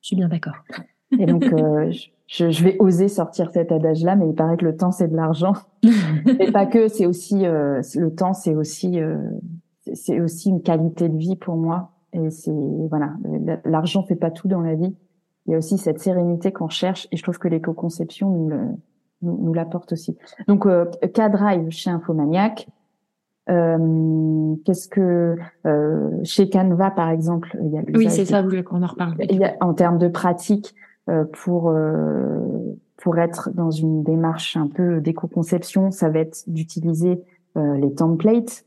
Je suis bien d'accord. Et donc, je, je, vais oser sortir cet adage-là, mais il paraît que le temps c'est de l'argent. et pas que, c'est aussi le temps, c'est aussi c'est aussi une qualité de vie pour moi. Et c'est voilà, l'argent fait pas tout dans la vie. Il y a aussi cette sérénité qu'on cherche, et je trouve que l'éco-conception nous, le, nous, l'apporte aussi. Donc, euh, K-Drive chez Infomaniac. Euh, Qu'est-ce que euh, chez Canva par exemple il y a Oui, c'est ça, vous voulez qu'on en reparle. Il y a, en termes de pratique euh, pour euh, pour être dans une démarche un peu d'éco-conception, ça va être d'utiliser euh, les templates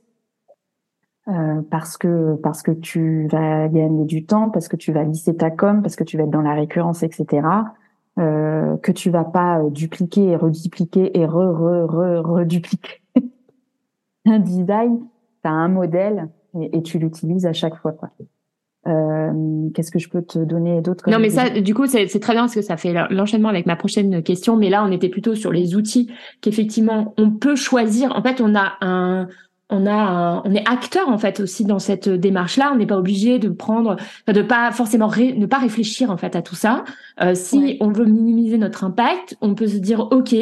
euh, parce que parce que tu vas gagner du temps, parce que tu vas lisser ta com, parce que tu vas être dans la récurrence, etc. Euh, que tu vas pas euh, dupliquer et redupliquer et re re re redupliquer un design, tu as un modèle et, et tu l'utilises à chaque fois. Quoi. Euh, Qu'est-ce que je peux te donner d'autres Non, mais ça, du coup, c'est très bien parce que ça fait l'enchaînement avec ma prochaine question. Mais là, on était plutôt sur les outils qu'effectivement on peut choisir. En fait, on a un on a on est acteur en fait aussi dans cette démarche là on n'est pas obligé de prendre de pas forcément ne pas réfléchir en fait à tout ça. Euh, si on veut minimiser notre impact on peut se dire ok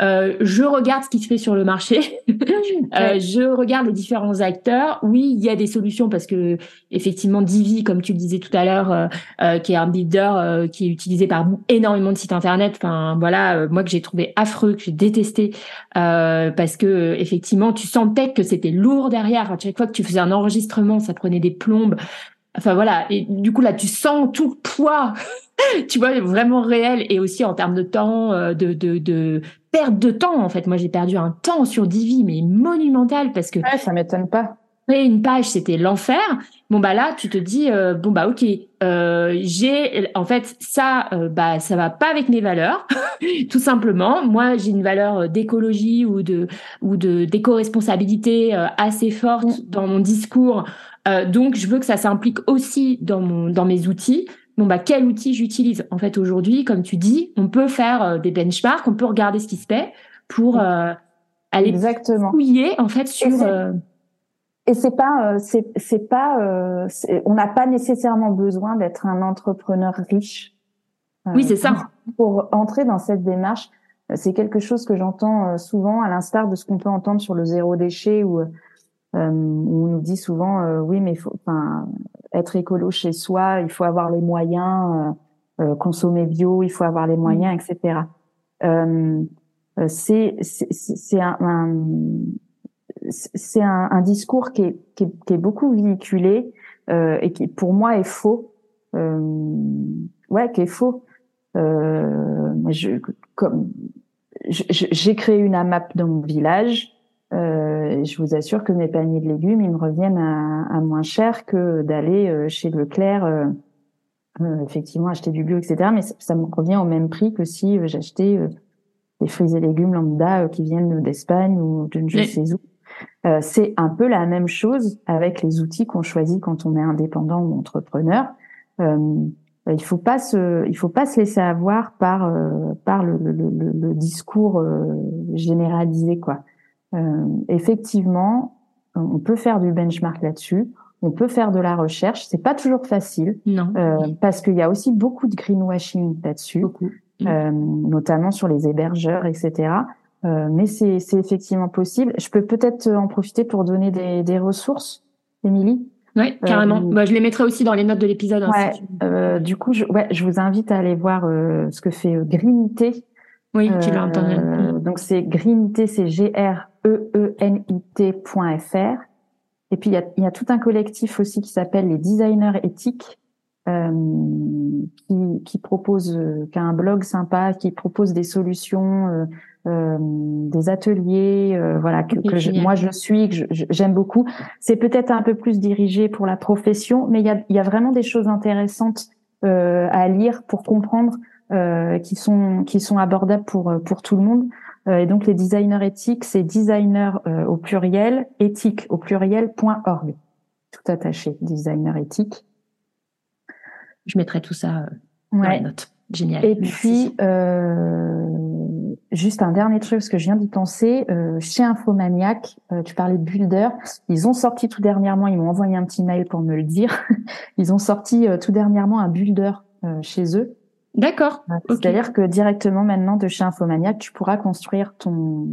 euh, je regarde ce qui se fait sur le marché, euh, je regarde les différents acteurs. Oui, il y a des solutions parce que effectivement, Divi, comme tu le disais tout à l'heure, euh, euh qui est un builder euh, qui est utilisé par énormément de sites internet. Enfin, voilà, moi que j'ai trouvé affreux, que j'ai détesté, parce que effectivement, tu sentais que c'était lourd derrière. À chaque fois que tu faisais un enregistrement, ça prenait des plombes. Enfin voilà, et du coup là, tu sens tout le poids tu vois, vraiment réel et aussi en termes de temps, de, de, de perte de temps en fait. Moi, j'ai perdu un temps sur Divi, mais monumental parce que. Ouais, ça m'étonne pas. Créer une page, c'était l'enfer. Bon bah là, tu te dis euh, bon bah ok, euh, j'ai en fait ça, euh, bah ça va pas avec mes valeurs, tout simplement. Moi, j'ai une valeur euh, d'écologie ou de ou de d'éco-responsabilité assez forte mm. dans mon discours. Donc, je veux que ça s'implique aussi dans mon dans mes outils bon bah quel outil j'utilise? En fait, aujourd'hui, comme tu dis, on peut faire euh, des benchmarks, on peut regarder ce qui se fait pour euh, aller Exactement. fouiller en fait sur. Et c'est pas, c'est pas, on n'a pas nécessairement besoin d'être un entrepreneur riche. oui, c'est ça. Pour entrer dans cette démarche, c'est quelque chose que j'entends souvent, à l'instar de ce qu'on peut entendre sur le zéro déchet ou euh, on nous dit souvent, euh, oui, mais faut, être écolo chez soi, il faut avoir les moyens, euh, consommer bio, il faut avoir les moyens, mmh. etc. c'est c'est un, un c'est un, un, discours qui est, qui est, qui est beaucoup véhiculé euh, et qui pour moi est faux. Euh, ouais, qui est faux. Euh, je, comme j'ai créé une AMAP dans mon village, euh, je vous assure que mes paniers de légumes, ils me reviennent à, à moins cher que d'aller euh, chez Leclerc, euh, euh, effectivement, acheter du bio, etc. Mais ça, me revient au même prix que si euh, j'achetais des fruits et légumes lambda qui viennent d'Espagne ou de je ne sais où. c'est un peu la même chose avec les outils qu'on choisit quand on est indépendant ou entrepreneur. il faut pas se, il faut pas se laisser avoir par par le, le, le, le discours généralisé quoi. Euh, effectivement, on peut faire du benchmark là-dessus. On peut faire de la recherche. C'est pas toujours facile, non. Euh, parce qu'il y a aussi beaucoup de greenwashing là-dessus, euh, notamment sur les hébergeurs, etc. Euh, mais c'est effectivement possible. Je peux peut-être en profiter pour donner des, des ressources, Émilie? Oui, carrément. Euh, bah, je les mettrai aussi dans les notes de l'épisode. Hein, ouais, euh, du coup, je, ouais, je vous invite à aller voir ce que fait Greenité. Oui, tu l'as entendu. Donc c'est Greenité, c'est G R e-e-n-i-t.fr. Et puis, il y a, y a, tout un collectif aussi qui s'appelle les designers éthiques, euh, qui, qui propose, euh, qui a un blog sympa, qui propose des solutions, euh, euh des ateliers, euh, voilà, que, que moi je suis, que j'aime beaucoup. C'est peut-être un peu plus dirigé pour la profession, mais il y a, y a vraiment des choses intéressantes à lire pour comprendre, qui sont qui sont abordables pour pour tout le monde. Euh, et donc les designers éthiques, c'est designer euh, au pluriel, éthique au pluriel.org. Tout attaché, designer éthique. Je mettrai tout ça euh, dans les notes. Génial. Et puis, euh, juste un dernier truc, parce que je viens d'y penser, euh, chez Infomaniac, tu parlais de Builder, ils ont sorti tout dernièrement, ils m'ont envoyé un petit mail pour me le dire, ils ont sorti tout dernièrement un Builder chez eux, D'accord. C'est-à-dire que directement maintenant de chez Infomaniac, tu pourras construire ton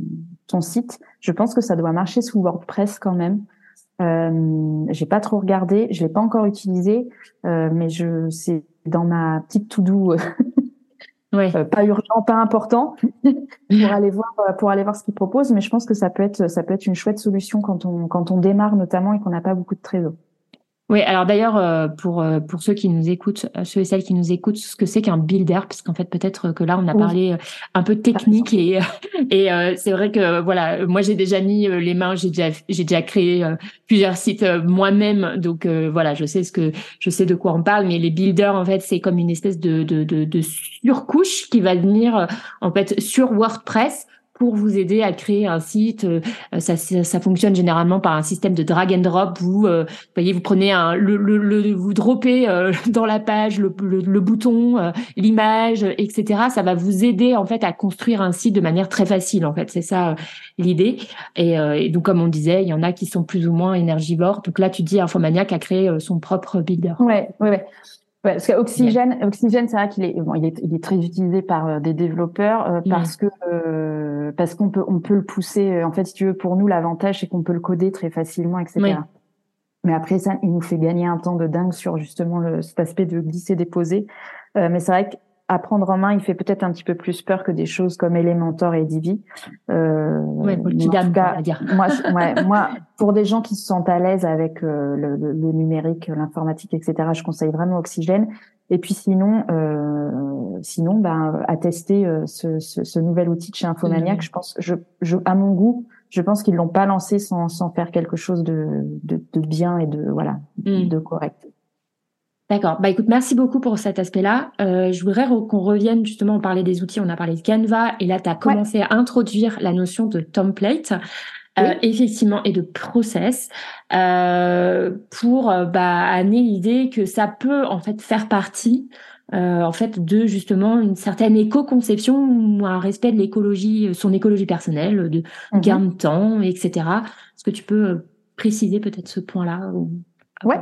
ton site. Je pense que ça doit marcher sous WordPress quand même. Euh, j'ai pas trop regardé, je l'ai pas encore utilisé, euh, mais je c'est dans ma petite to do. ouais. Euh, pas urgent, pas important pour aller voir euh, pour aller voir ce qu'ils proposent. Mais je pense que ça peut être ça peut être une chouette solution quand on quand on démarre notamment et qu'on n'a pas beaucoup de trésor. Oui, alors d'ailleurs, euh, pour, euh, pour ceux qui nous écoutent, euh, ceux et celles qui nous écoutent, ce que c'est qu'un builder, parce qu'en fait, peut-être que là, on a parlé un peu technique et, et c'est vrai que, voilà, moi, j'ai déjà mis les mains, j'ai déjà, j'ai déjà créé plusieurs sites moi-même, donc voilà, je sais ce que, je sais de quoi on parle, mais les builders, en fait, c'est comme une espèce de, de, de, de surcouche qui va venir, en fait, sur WordPress pour vous aider à créer un site. Euh, ça, ça, fonctionne généralement par un système de drag and drop. Vous, euh, voyez, vous prenez un, le, le, vous droppez euh, dans la page le, le bouton, l'image, etc. Ça va vous aider en fait à construire un site de manière très facile. En fait, c'est ça l'idée. Et, et, donc, comme on disait, il y en a qui sont plus ou moins énergivores. Donc là, tu dis Infomaniac a créé son propre builder. Ouais, ouais, ouais. Ouais, parce qu'Oxygène, Oxygène, c'est vrai qu'il est, bon, il est, il est très utilisé par euh, des développeurs euh, parce que euh, parce qu'on peut on peut le pousser. En fait, si tu veux, pour nous, l'avantage c'est qu'on peut le coder très facilement, etc. Mais après ça, il nous fait gagner un temps de dingue sur justement le, cet aspect de glisser déposer. mais c'est vrai que à prendre en main, il fait peut-être un petit peu plus peur que des choses comme Elementor et Divi. Euh, ouais, dire. moi, ouais, moi, pour des gens qui se sentent à l'aise avec euh, le, le, le, numérique, l'informatique, etc., je conseille vraiment Oxygène. Et puis sinon, euh, sinon, ben, à tester euh, ce, ce, ce, nouvel outil de chez Infomaniac. Mmh. Je pense, je, je, à mon goût, je pense qu'ils l'ont pas lancé sans, sans faire quelque chose de, de, de bien et de voilà, mmh. de correct. D'accord. Bah écoute, merci beaucoup pour cet aspect-là. Euh, je voudrais qu'on revienne justement, on parlait des outils, on a parlé de Canva, et là tu as commencé à introduire la notion de template. effectivement, et de process pour bah, amener l'idée que ça peut en fait faire partie en fait de justement une certaine éco-conception ou un respect de l'écologie, son écologie personnelle, de mmh gain de temps, etc. Est-ce que tu peux préciser peut-être ce point-là Ouais.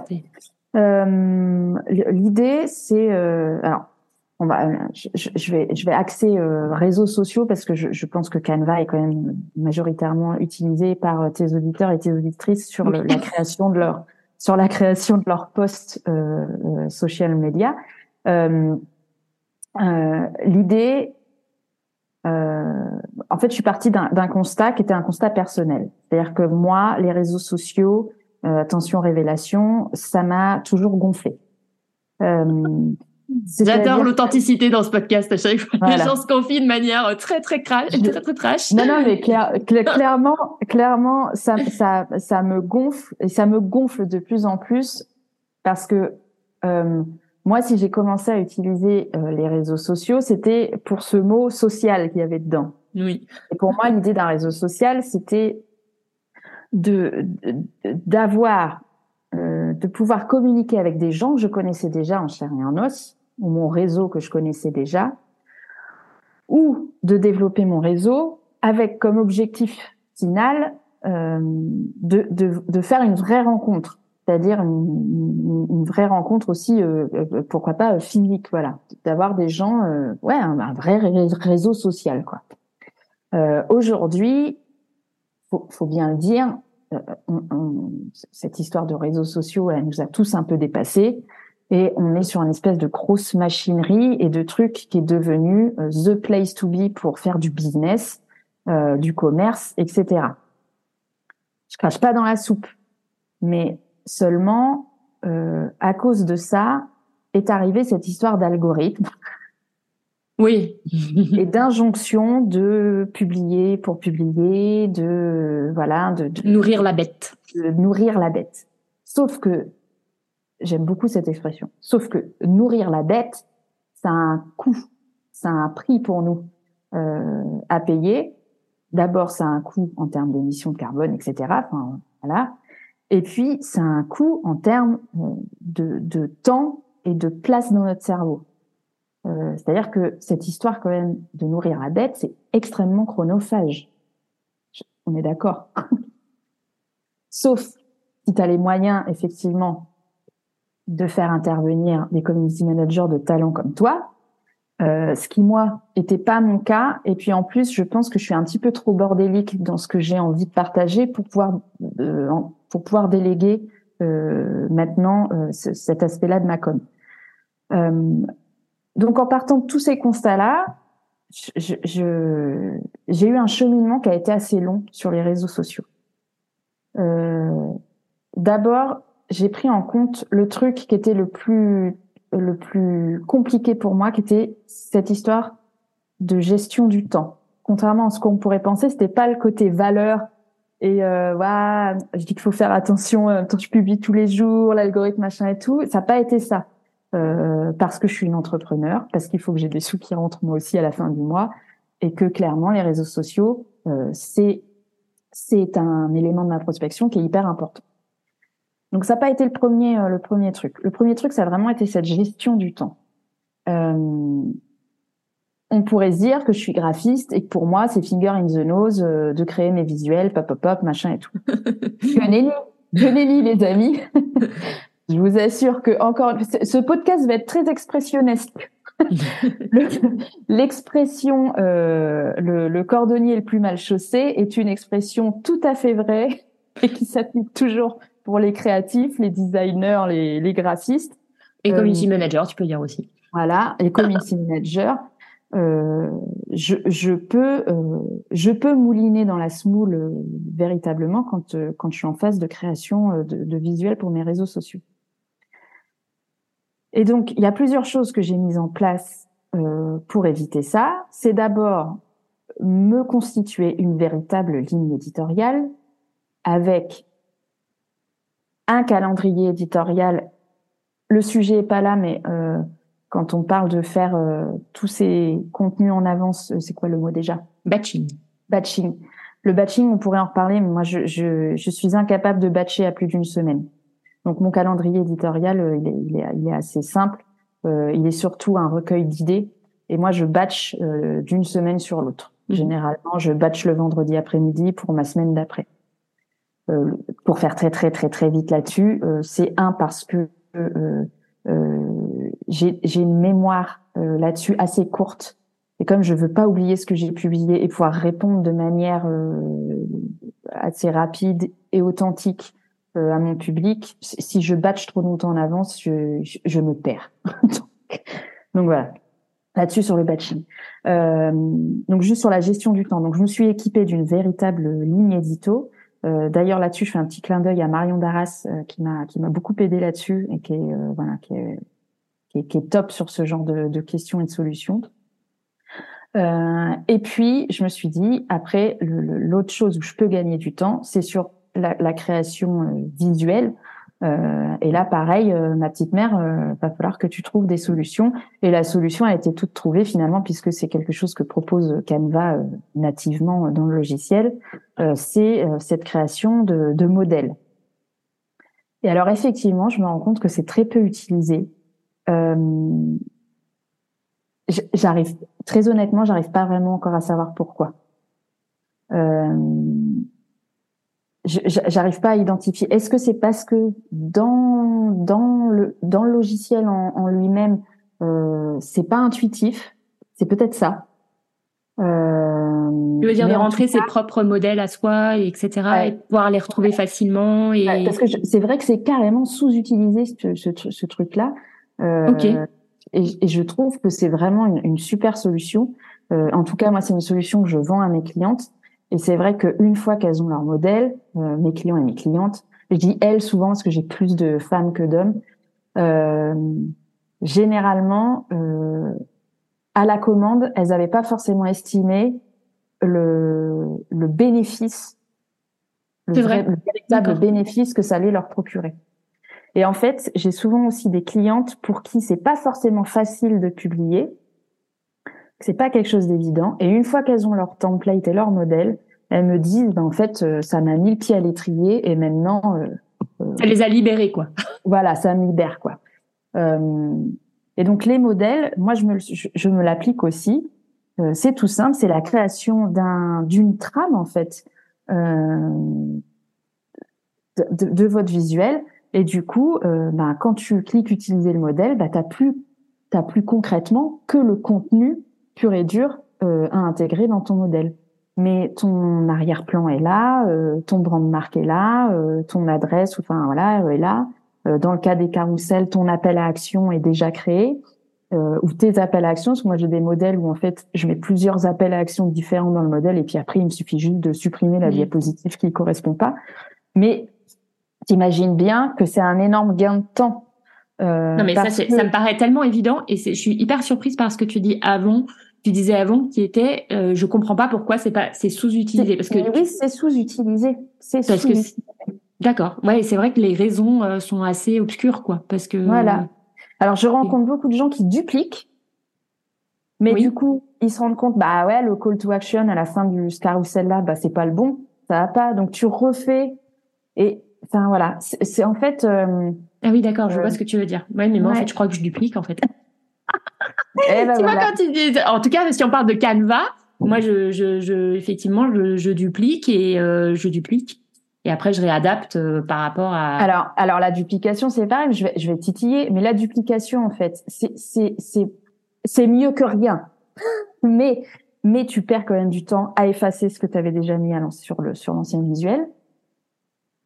Euh, L'idée, c'est euh, alors, on va, je, je, vais, je vais axer euh, réseaux sociaux parce que je, je, pense que Canva est quand même majoritairement utilisé par tes auditeurs et tes auditrices sur la création de leur sur la création de leur post euh, euh social media. Euh, L'idée, en fait, je suis partie d'un constat qui était un constat personnel, c'est-à-dire que moi, les réseaux sociaux euh, attention révélation, ça m'a toujours gonflé. Euh, J'adore l'authenticité dans ce podcast. À chaque fois, les gens se confient de manière très très crash, très très trash. Non non, mais clairement, clairement, ça, ça, ça me gonfle et ça me gonfle de plus en plus parce que euh, moi, si j'ai commencé à utiliser euh, les réseaux sociaux, c'était pour ce mot social qu'il y avait dedans. Oui. Et pour moi, l'idée d'un réseau social, c'était de d'avoir euh, de pouvoir communiquer avec des gens. Que je connaissais déjà en chair et en os ou mon réseau que je connaissais déjà ou de développer mon réseau avec comme objectif final euh, de, de, de, faire une vraie rencontre. C'est-à-dire une, une, vraie rencontre aussi euh, euh pourquoi pas physique voilà. D'avoir des gens euh, ouais un, un, vrai réseau social quoi. Aujourd'hui faut, faut bien le dire, euh, cette histoire de réseaux sociaux, elle nous a tous un peu dépassés. Et on est sur une espèce de grosse machinerie et de truc qui est devenu euh, the place to be pour faire du business, euh, du commerce, etc. Je crache pas dans la soupe, mais seulement euh, à cause de ça est arrivée cette histoire d'algorithme oui. et d'injonction de publier pour publier, de voilà, de, nourrir la bête. De nourrir la bête. Sauf que j'aime beaucoup cette expression. Sauf que nourrir la bête, ça a un coût, ça a un prix pour nous euh, à payer. D'abord, ça a un coût en termes d'émissions de carbone, etc. Enfin, voilà. Et puis, ça a un coût en termes euh, de, de temps et de place dans notre cerveau. Euh, c'est-à-dire que cette histoire quand même de nourrir la bête, c'est extrêmement chronophage. On est d'accord. Sauf si tu as les moyens, effectivement, de faire intervenir des community managers de talent comme toi, euh, ce qui moi était pas mon cas. Et puis en plus, je pense que je suis un petit peu trop bordélique dans ce que j'ai envie de partager pour pouvoir euh, pour pouvoir déléguer maintenant cet aspect-là de ma com. Donc, en partant de tous ces constats-là, j'ai eu un cheminement qui a été assez long sur les réseaux sociaux. Euh, D'abord, j'ai pris en compte le truc qui était le plus le plus compliqué pour moi, qui était cette histoire de gestion du temps. Contrairement à ce qu'on pourrait penser, c'était pas le côté valeur et euh, je dis qu'il faut faire attention, euh, je publie tous les jours, l'algorithme machin et tout, ça n'a pas été ça. Euh, parce que je suis une entrepreneur, parce qu'il faut que j'ai des sous qui rentrent moi aussi à la fin du mois, et que clairement les réseaux sociaux, euh, c'est c'est un élément de ma prospection qui est hyper important. Donc ça n'a pas été le premier euh, le premier truc. Le premier truc, ça a vraiment été cette gestion du temps. Euh, on pourrait se dire que je suis graphiste et que pour moi c'est finger in the nose euh, de créer mes visuels, pop pop pop, machin et tout. que nenni, que nenni les amis. Je vous assure que encore ce podcast va être très expressionnesque. L'expression euh, le, le, cordonnier le plus mal chaussé est une expression tout à fait vraie et qui s'applique toujours pour les créatifs, les designers, les, les graphistes. Et community euh, manager, tu peux dire aussi. Voilà, les community managers. Euh, je, je, peux euh, je peux mouliner dans la smoule euh, véritablement quand euh, quand je suis en phase de création de, de visuels pour mes réseaux sociaux. Et donc, il y a plusieurs choses que j'ai mises en place euh, pour éviter ça. C'est d'abord me constituer une véritable ligne éditoriale avec un calendrier éditorial. Le sujet est pas là, mais euh, quand on parle de faire euh, tous ces contenus en avance, c'est quoi le mot déjà? Batching. Batching. Le batching, on pourrait en reparler, mais moi, je, je, je suis incapable de batcher à plus d'une semaine. Donc, mon calendrier éditorial, euh, il est, il est, il est assez simple. Euh, il est surtout un recueil d'idées. Et moi, je batch euh, d'une semaine sur l'autre. Mmh. Généralement, je batch le vendredi après-midi pour ma semaine d'après. Euh, pour faire très très très très vite là-dessus, euh, c'est un parce que euh, j'ai une mémoire là-dessus assez courte et comme je veux pas oublier ce que j'ai publié et pouvoir répondre de manière assez rapide et authentique à mon public, si je batch trop longtemps en avance, je, je, me perds. donc, voilà. Là-dessus sur le batching. Euh, donc juste sur la gestion du temps. Donc je me suis équipée d'une véritable ligne édito euh, D'ailleurs là-dessus, je fais un petit clin d'œil à Marion Darras euh, qui m'a qui m'a beaucoup aidé là-dessus et qui est euh, voilà qui est, qui est top sur ce genre de, de questions et de solutions. Euh, et puis je me suis dit après l'autre chose où je peux gagner du temps, c'est sur la, la création euh, visuelle. Euh, et là, pareil, euh, ma petite mère, euh, va falloir que tu trouves des solutions. Et la solution a été toute trouvée finalement, puisque c'est quelque chose que propose Canva euh, nativement dans le logiciel. c'est cette création de, de, modèles. Et alors effectivement, je me rends compte que c'est très peu utilisé. j'arrive, très honnêtement, j'arrive pas vraiment encore à savoir pourquoi. Euh, j'arrive pas à identifier. Est-ce que c'est parce que dans dans le dans le logiciel en, en lui-même, euh, c'est pas intuitif? C'est peut-être ça. Euh, tu veux dire de rentrer ses propres modèles à soi, et etc., et pouvoir les retrouver facilement. Et... parce que c'est vrai que c'est carrément sous-utilisé ce, ce, ce truc-là. Euh, ok. Et, et, je trouve que c'est vraiment une, une, super solution. Euh, en tout cas, moi, c'est une solution que je vends à mes clientes. Et c'est vrai qu'une fois qu'elles ont leur modèle, euh, mes clients et mes clientes, je dis elles souvent parce que j'ai plus de femmes que d'hommes, euh, généralement, euh, à la commande, elles n'avaient pas forcément estimé le, le bénéfice, le, vrai. le véritable bénéfice que ça allait leur procurer. Et en fait, j'ai souvent aussi des clientes pour qui c'est pas forcément facile de publier, c'est pas quelque chose d'évident. Et une fois qu'elles ont leur template et leur modèle, elles me disent, ben, en fait, euh, ça m'a mis le pied à l'étrier et maintenant. Euh, euh, ça les a libérées, quoi. Voilà, ça me libère, quoi. Euh, et donc les modèles, moi, je me, je, me l'applique aussi. Euh, c'est tout simple, c'est la création d'un d'une trame en fait de, de, votre visuel. Et du coup, ben, quand tu cliques utiliser le modèle, ben, t'as plus t'as plus concrètement que le contenu pur et dur euh, à intégrer dans ton modèle. Mais ton arrière-plan est là, euh, ton brand marque est là, euh, ton adresse, enfin voilà, est là. dans le cas des carousels, ton appel à action est déjà créé. ou tes appels à action, parce que moi j'ai des modèles où en fait je mets plusieurs appels à action différents dans le modèle et puis après il me suffit juste de supprimer la diapositive qui ne correspond pas. Mais t'imagines bien que c'est un énorme gain de temps. non mais ça, ça me paraît tellement évident et je suis hyper surprise par ce que tu dis avant tu disais avant qui était euh, je comprends pas pourquoi c'est pas c'est sous-utilisé parce que oui c'est sous-utilisé. C'est sous que d'accord. Ouais c'est vrai que les raisons euh, sont assez obscures quoi parce que voilà. Alors je rencontre beaucoup de gens qui dupliquent. Mais du coup ils se rendent compte bah ouais le call to action à la fin du carousel là bah c'est pas le bon. Ça va pas. Donc tu refais. Et enfin voilà. C'est en fait euh, ah oui d'accord je vois euh, ce que tu veux dire. Ouais mais moi en fait je crois que je duplique en fait Eh ben tu vois, quand tu dis, en tout cas, si on parle de Canva, moi, je, je, je effectivement, je, je, duplique et euh, je duplique. Et après, je réadapte euh, par rapport à. Alors, alors la duplication, c'est pareil. Je vais, je vais titiller, mais la duplication, en fait, c'est, c'est, c'est, c'est mieux que rien. mais, mais tu perds quand même du temps à effacer ce que tu avais déjà mis sur le sur l'ancien visuel.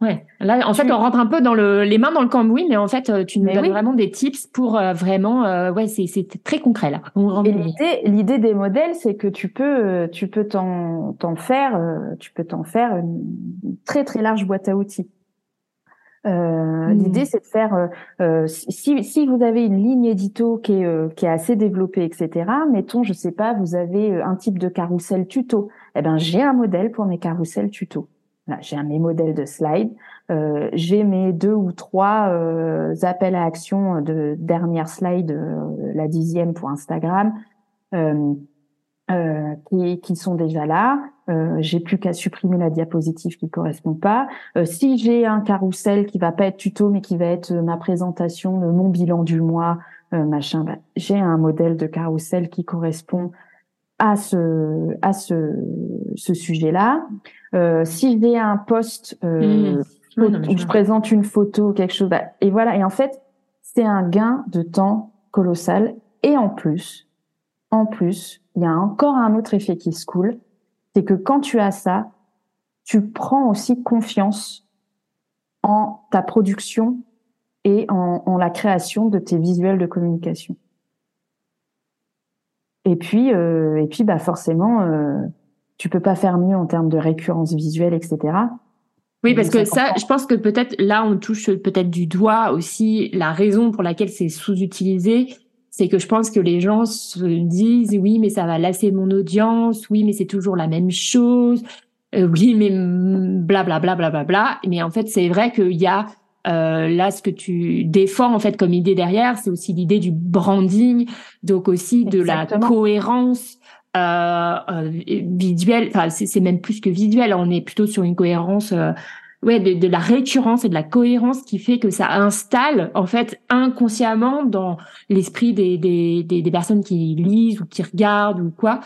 Ouais. Là, en fait, on rentre un peu dans le, les mains dans le cambouis, mais en fait, euh, tu nous donnes vraiment des tips pour euh, vraiment, euh, ouais, c'est, c'est très concret là. Et l'idée, l'idée des modèles, c'est que tu peux, tu peux t'en, t'en faire, tu peux t'en faire une très très large boîte à outils. Euh, mmh. L'idée, c'est de faire, euh, si, si vous avez une ligne édito qui est, qui est assez développée, etc. Mettons, je sais pas, vous avez un type de carrousel tuto. Eh ben, j'ai un modèle pour mes carousels tuto j'ai mes modèles de slides, euh, j'ai mes deux ou trois euh, appels à action de dernière slide, euh, la dixième pour Instagram. Euh, euh, qui, qui, sont déjà là. Euh, j'ai plus qu'à supprimer la diapositive qui correspond pas. Si j'ai un carrousel qui va pas être tuto mais qui va être ma présentation, mon bilan du mois, machin, bah, j'ai un modèle de carrousel qui correspond à ce à ce, ce sujet-là. si j'ai un post mmh. où je présente une photo quelque chose, bah, et voilà. Et en fait, c'est un gain de temps colossal. Et en plus, en plus, il y a encore un autre effet qui se coule, c'est que quand tu as ça, tu prends aussi confiance en ta production et en, la création de tes visuels de communication. Et puis, euh, et puis, bah forcément, euh, tu peux pas faire mieux en termes de récurrence visuelle, etc. Oui, parce que ça, je pense que peut-être là, on touche peut-être du doigt aussi la raison pour laquelle c'est sous-utilisé, c'est que je pense que les gens se disent oui, mais ça va lasser mon audience, oui, mais c'est toujours la même chose, euh, oui, mais blablabla, bla, bla, bla, bla, Mais en fait, c'est vrai qu'il y a euh, là ce que tu défends en fait comme idée derrière, c'est aussi l'idée du branding, donc aussi de la cohérence. Euh, euh, visuelle, enfin c'est même plus que visuel, on est plutôt sur une cohérence euh, ouais, de, de, la récurrence et de la cohérence qui fait que ça installe en fait inconsciemment dans l'esprit des, des, des, des, personnes qui lisent ou qui regardent ou quoi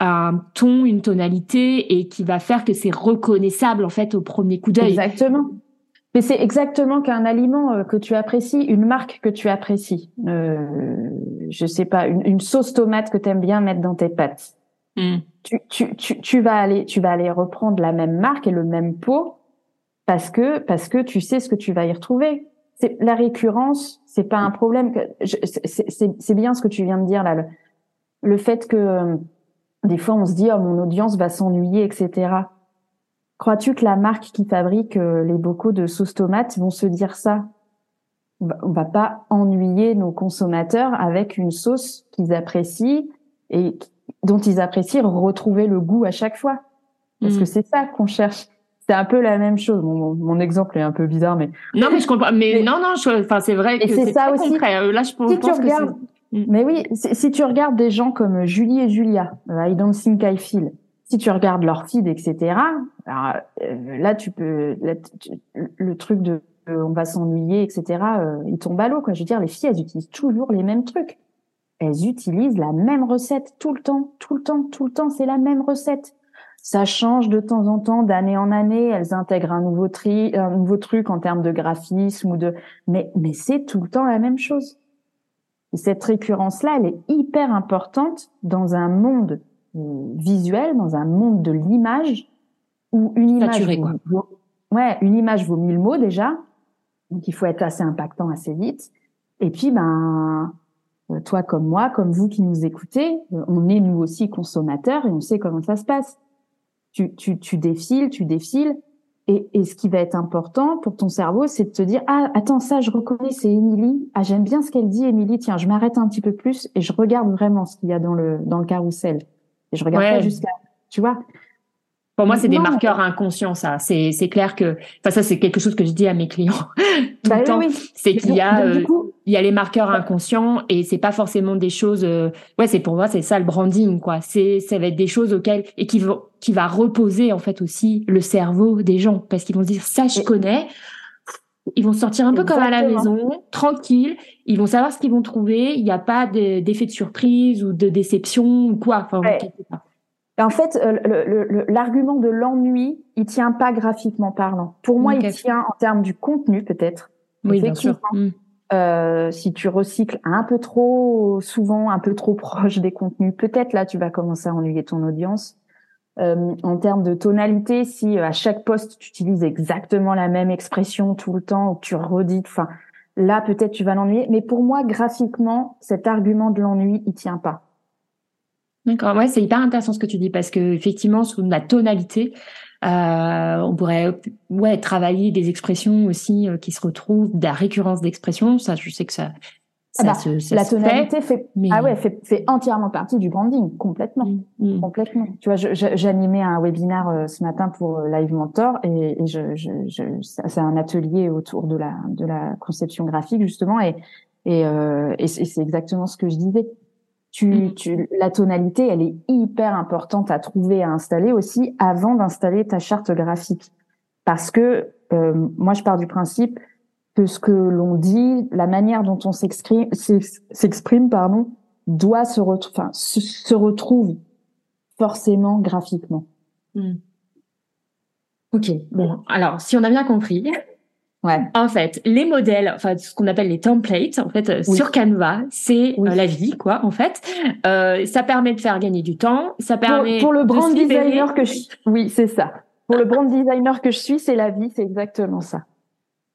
un ton, une tonalité et qui va faire que c'est reconnaissable en fait au premier coup d'œil. Exactement. Mais c'est exactement qu'un aliment euh, que tu apprécies, une marque que tu apprécies. Euh, je sais pas, une, une sauce tomate que tu aimes bien mettre dans tes pâtes. Hmm. Tu, tu, tu, tu, vas aller, tu vas aller reprendre la même marque et le même pot parce que parce que tu sais ce que tu vas y retrouver. C'est la récurrence, c'est pas un problème. C'est bien ce que tu viens de dire là, le, le fait que euh, des fois on se dit oh mon audience va s'ennuyer, etc. Crois-tu que la marque qui fabrique euh, les bocaux de sauce tomate vont se dire ça? On va pas ennuyer nos consommateurs avec une sauce qu'ils apprécient et dont ils apprécient retrouver le goût à chaque fois. Parce que mm. c'est ça qu'on cherche c'est un peu la même chose. Mon, mon, exemple est un peu bizarre, mais non, mais je comprends. Mais, non, non, enfin c'est vrai que c'est ça aussi. Concret. Là, je pense, si tu regardes, mm. mais oui, si tu regardes des gens comme Julie et Julia, euh, I don't think I feel. Si tu regardes leur feed, etc. Alors, euh, là, tu peux, le truc de on va s'ennuyer, etc. il tombe à l'eau, quoi. Je veux dire, les filles, elles utilisent toujours les mêmes trucs. Elles utilisent la même recette tout le temps, tout le temps, tout le temps. C'est la même recette ça change de temps en temps, d'année en année. Elles intègrent un nouveau tri, un nouveau truc en termes de graphisme ou de, mais mais c'est tout le temps la même chose. Et cette récurrence-là, elle est hyper importante dans un monde euh, visuel, dans un monde de l'image où une image, vaut, ouais, une image vaut mille mots déjà. Donc il faut être assez impactant assez vite. Et puis ben euh, toi comme moi, comme vous qui nous écoutez, euh, on est nous aussi consommateurs et on sait comment ça se passe. Tu, tu, tu défiles, tu défiles. Et, et, ce qui va être important pour ton cerveau, c'est de te dire ah attends ça je reconnais c'est Émilie. Ah j'aime bien ce qu'elle dit Émilie. Tiens je m'arrête un petit peu plus et je regarde vraiment ce qu'il y a dans le dans le carrousel. Et je regarde pas juste tu vois pour moi, c'est des marqueurs inconscients, ça. C'est, c'est clair que, enfin, ça, c'est quelque chose que je dis à mes clients tout le bah temps. C'est qu'il y a, euh, il y a les marqueurs inconscients et c'est pas forcément des choses, euh, ouais, c'est pour moi, c'est ça le branding, quoi. C'est, ça va être des choses auxquelles, et qui vont, qui va reposer, en fait, aussi le cerveau des gens parce qu'ils vont se dire, ça, je connais. Ils vont sortir un peu comme à la maison, tranquille. Ils vont savoir ce qu'ils vont trouver. Il n'y a pas d'effet de, surprise ou de déception ou quoi. Enfin, en fait, euh, l'argument de l'ennui, il tient pas graphiquement parlant. Pour moi, il tient en termes du contenu, peut-être. Oui, bien sûr. Hmm. Euh, si tu recycles un peu trop souvent, un peu trop proche des contenus, peut-être là, tu vas commencer à ennuyer ton audience. Euh, en termes de tonalité, si à chaque poste tu utilises exactement la même expression tout le temps ou que tu redis, enfin là peut-être tu vas l'ennuyer. Mais pour moi, graphiquement, cet argument de l'ennui, il tient pas. D'accord, ouais, c'est hyper intéressant ce que tu dis parce que effectivement, sous la tonalité, euh, on pourrait ouais travailler des expressions aussi euh, qui se retrouvent, de la récurrence d'expressions. Ça, je sais que ça, ah bah, la tonalité fait, ah ouais, fait, fait, entièrement partie du branding, complètement, mmh, mmh. complètement. Tu vois, j'animais un webinaire euh, ce matin pour euh, Live Mentor et, et je, je, je c'est un atelier autour de la de la conception graphique justement et et, euh, et c'est exactement ce que je disais Tu, mm. tu, la tonalité, elle est hyper importante à trouver, à installer aussi avant d'installer ta charte graphique. Parce que euh, moi, je pars du principe que ce que l'on dit, la manière dont on s'exprime, s'exprime, pardon, doit se, enfin, se, retrouve forcément graphiquement. Mm. Ok, bon, alors si on a bien compris, Ouais. En fait, les modèles, enfin ce qu'on appelle les templates, en fait, euh, sur Canva, c'est euh, la vie, quoi, en fait. Euh, ça permet de faire gagner du temps, ça permet pour, le brand designer que je, oui, c'est ça. Pour le brand designer que je suis, c'est la vie, c'est exactement ça.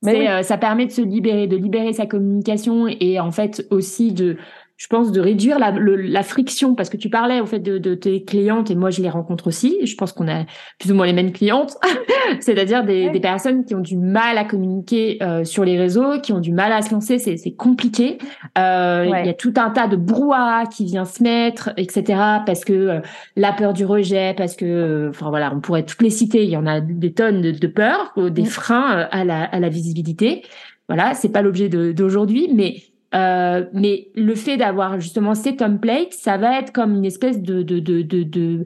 Mais euh, ça permet de se libérer, de libérer sa communication et en fait aussi de je pense, de réduire la, la, friction, parce que tu parlais au fait de, de, tes clientes, et moi je les rencontre aussi, je pense qu'on a plus ou moins les mêmes clientes, c'est-à-dire des, des, personnes qui ont du mal à communiquer euh, sur les réseaux, qui ont du mal à se lancer, c'est compliqué. Euh, Il y a tout un tas de brouhaha qui vient se mettre, etc., parce que euh, la peur du rejet, parce que, euh, enfin voilà, on pourrait toutes les citer, il y en a des tonnes de, de peurs, des freins à la, à la visibilité. Voilà, c'est pas l'objet d'aujourd'hui, mais euh, mais le fait d'avoir justement ces templates, ça va être comme une espèce de, de, de, de, de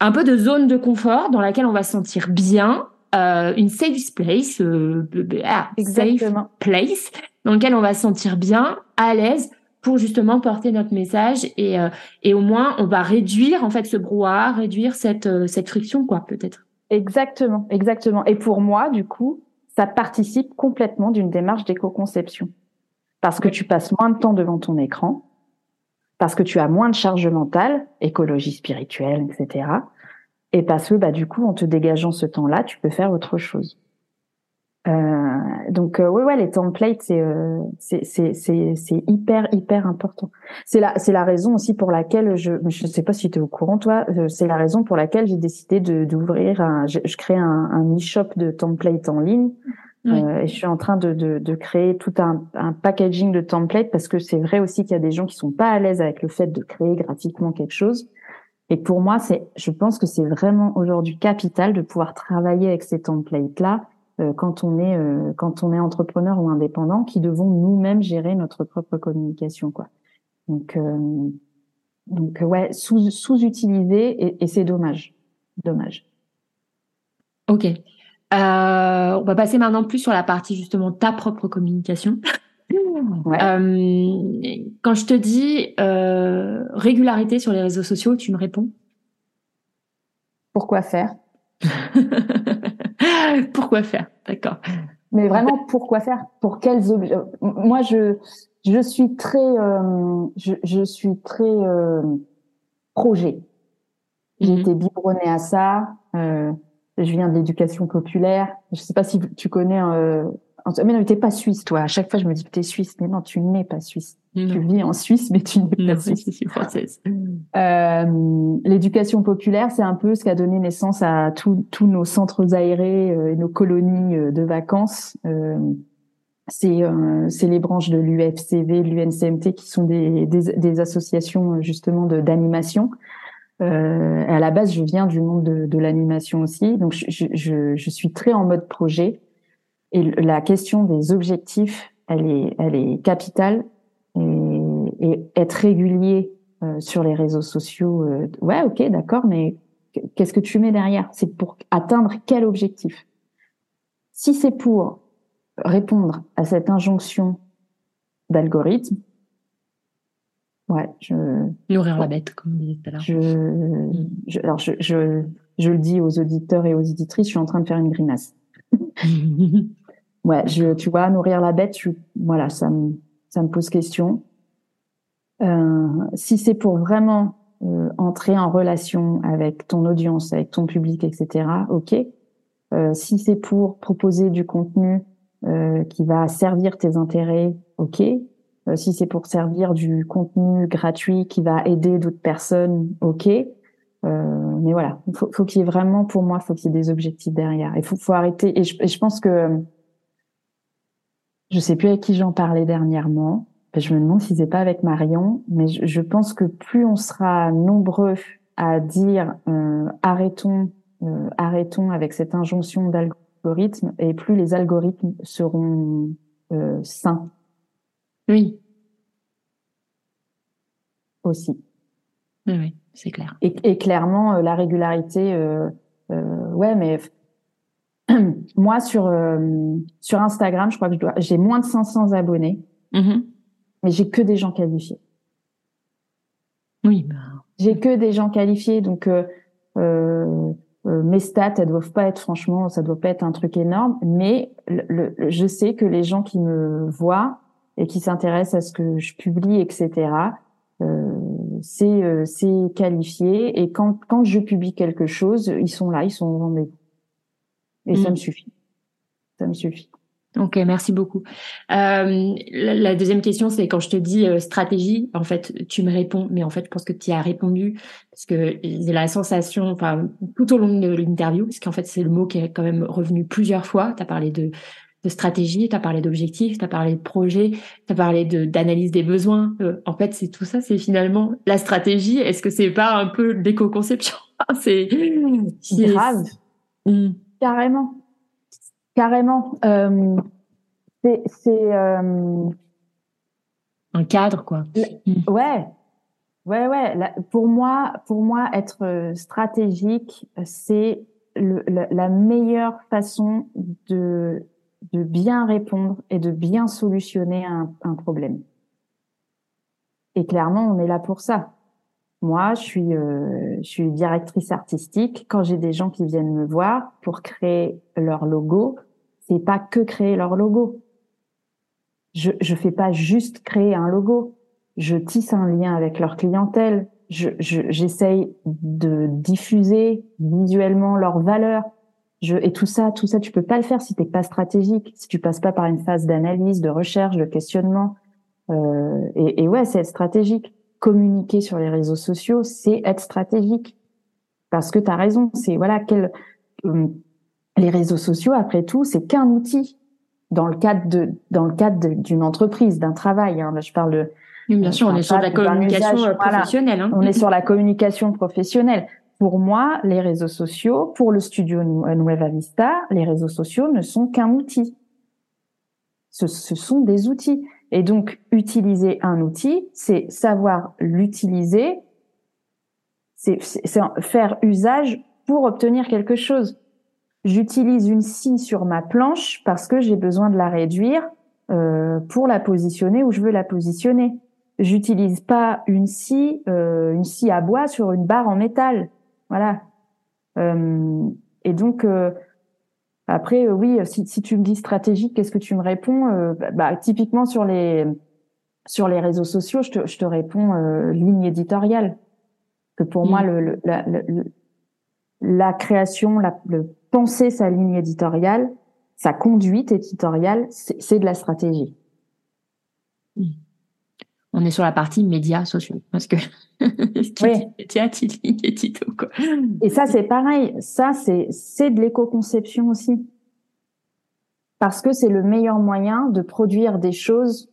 un peu de zone de confort dans laquelle on va se sentir bien, euh, une safe place, euh, ah, safe place, dans lequel on va se sentir bien, à l'aise pour justement porter notre message et, euh, et au moins on va réduire en fait ce brouhaha, réduire cette, euh, cette friction quoi peut-être. Exactement, exactement. Et pour moi, du coup, ça participe complètement d'une démarche d'éco-conception parce que tu passes moins de temps devant ton écran, parce que tu as moins de charge mentale, écologie spirituelle, etc. Et parce que bah, du coup, en te dégageant ce temps-là, tu peux faire autre chose. Euh, donc euh, ouais ouais les templates c'est euh, c'est hyper hyper important. C'est la c'est la raison aussi pour laquelle je je sais pas si tu es au courant toi euh, c'est la raison pour laquelle j'ai décidé d'ouvrir je, je crée un e-shop de templates en ligne euh, et je suis en train de, de, de créer tout un, un, packaging de templates parce que c'est vrai aussi qu'il y a des gens qui sont pas à l'aise avec le fait de créer gratuitement quelque chose. Et pour moi, c'est, je pense que c'est vraiment aujourd'hui capital de pouvoir travailler avec ces templates-là euh, quand on est euh, quand on est entrepreneur ou indépendant, qui devons nous-mêmes gérer notre propre communication, quoi. Donc euh, donc ouais, sous sous utilisé et, et c'est dommage, dommage. Ok. Euh, on va passer maintenant plus sur la partie justement ta propre communication. Euh, quand je te dis euh, régularité sur les réseaux sociaux, tu me réponds? Pourquoi faire? Pourquoi faire? D'accord. Mais vraiment, pourquoi faire? Pour quels objets Moi, je je suis très je, je, suis très projet. J'ai mhm. été biberonnée à ça. Je viens de l'éducation populaire. Je sais pas si tu connais. Euh... Mais non, t'es pas suisse, toi. À chaque fois, je me dis que t'es suisse. Mais non, tu n'es pas suisse. Tu vis en Suisse, mais tu n'es pas suisse. Je suis française. Euh, l'éducation populaire, c'est un peu ce qui a donné naissance à tous nos centres aérés euh, et nos colonies euh, de vacances. Euh, c'est euh, les branches de l'UFCV, l'UNCMT, qui sont des, des, des associations justement d'animation. Euh, à la base, je viens du monde de, de l'animation aussi, donc je, je, je, suis très en mode projet. Et la question des objectifs, elle est, elle est capitale. Et, et être régulier euh, sur les réseaux sociaux, euh, ouais, ok, d'accord, mais qu'est-ce que tu mets derrière? C'est pour atteindre quel objectif? Si c'est pour répondre à cette injonction d'algorithme, Ouais, je. Nourrir la bête, comme on disait tout à l'heure. Je, alors, je, je, je le dis aux auditeurs et aux éditrices, je suis en train de faire une grimace. ouais, je, tu vois, nourrir la bête, je, voilà, ça me, ça me pose question. Euh, si c'est pour vraiment euh, entrer en relation avec ton audience, avec ton public, etc., ok. Euh, si c'est pour proposer du contenu qui va servir tes intérêts, ok. Euh, si c'est pour servir du contenu gratuit qui va aider d'autres personnes, ok. Euh, mais voilà, il faut, faut qu'il y ait vraiment, pour moi, faut qu'il y ait des objectifs derrière. Il faut, faut arrêter. Et je, je, pense que je sais plus avec qui j'en parlais dernièrement. Je me demande si c'est pas avec Marion, mais je, je, pense que plus on sera nombreux à dire euh, arrêtons, euh, arrêtons avec cette injonction d'algorithme, et plus les algorithmes seront euh, sains oui. Aussi. Oui, c'est clair. Et, et clairement, la régularité, ouais, mais moi sur sur Instagram, je crois que j'ai moins de 500 abonnés, mm-hmm. mais j'ai que des gens qualifiés. Oui. Bah... J'ai que des gens qualifiés, donc euh, euh, mes stats, elles doivent pas être franchement, ça doit pas être un truc énorme, mais le, je sais que les gens qui me voient et qui s'intéressent à ce que je publie, etc. Euh, c'est euh, c'est qualifié et quand quand je publie quelque chose, ils sont là, ils sont au rendez-vous et ça mm. me suffit, ça me suffit. Ok, merci beaucoup. Euh, la, deuxième question, c'est quand je te dis euh, stratégie, en fait, tu me réponds, mais en fait, je pense que tu as répondu parce que j'ai la sensation, enfin, tout au long de l'interview, parce qu'en fait, c'est le mot qui est quand même revenu plusieurs fois. Tu as parlé de, de stratégie, tu as parlé d'objectifs, tu as parlé de projet, tu as parlé de d'analyse des besoins. Euh, en fait, c'est tout ça, c'est finalement la stratégie. Est-ce que c'est pas un peu l'éco-conception? C'est grave. Hmm. Carrément Carrément. Euh, c'est euh, un cadre, quoi. Ouais, ouais, ouais. pour moi, pour moi, être euh, stratégique, c'est la meilleure façon de de bien répondre et de bien solutionner un, un problème. Et clairement, on est là pour ça. Moi, je suis, euh, je suis directrice artistique. Quand j'ai des gens qui viennent me voir pour créer leur logo, c'est pas que créer leur logo. Je je fais pas juste créer un logo. Je tisse un lien avec leur clientèle. Je j'essaye de diffuser visuellement leurs valeurs. Je, et tout ça, tout ça, tu peux pas le faire si t'es pas stratégique, si tu passes pas par une phase d'analyse, de recherche, de questionnement. Euh, et, et ouais, c'est être stratégique. Communiquer sur les réseaux sociaux, c'est être stratégique. Parce que tu as raison, c'est voilà quel euh, les réseaux sociaux, après tout, c'est qu'un outil dans le cadre de dans le cadre d'une entreprise, d'un travail. Hein. Là, je parle de bien sûr, on est sur la communication euh, professionnelle. Hein. On est sur la communication professionnelle. Pour moi, les réseaux sociaux, pour le studio Nueva Vista, les réseaux sociaux ne sont qu'un outil. Ce, ce sont des outils. Et donc, utiliser un outil, c'est savoir l'utiliser, c'est faire usage pour obtenir quelque chose j'utilise une scie sur ma planche parce que j'ai besoin de la réduire euh, pour la positionner où je veux la positionner. J'utilise pas une scie, euh, une scie à bois sur une barre en métal. Voilà. Euh, et donc euh, après, euh, oui, si, si, tu me dis stratégique, qu'est-ce que tu me réponds bah, bah, typiquement sur les sur les réseaux sociaux, je te, je te réponds ligne éditoriale. Que pour moi, le, le, la, le, la création, la, le penser sa ligne éditoriale, sa conduite éditoriale, c'est de la stratégie. On est sur la partie médias sociaux parce que oui. Et ça c'est pareil, ça c'est c'est de l'éco-conception aussi. Parce que c'est le meilleur moyen de produire des choses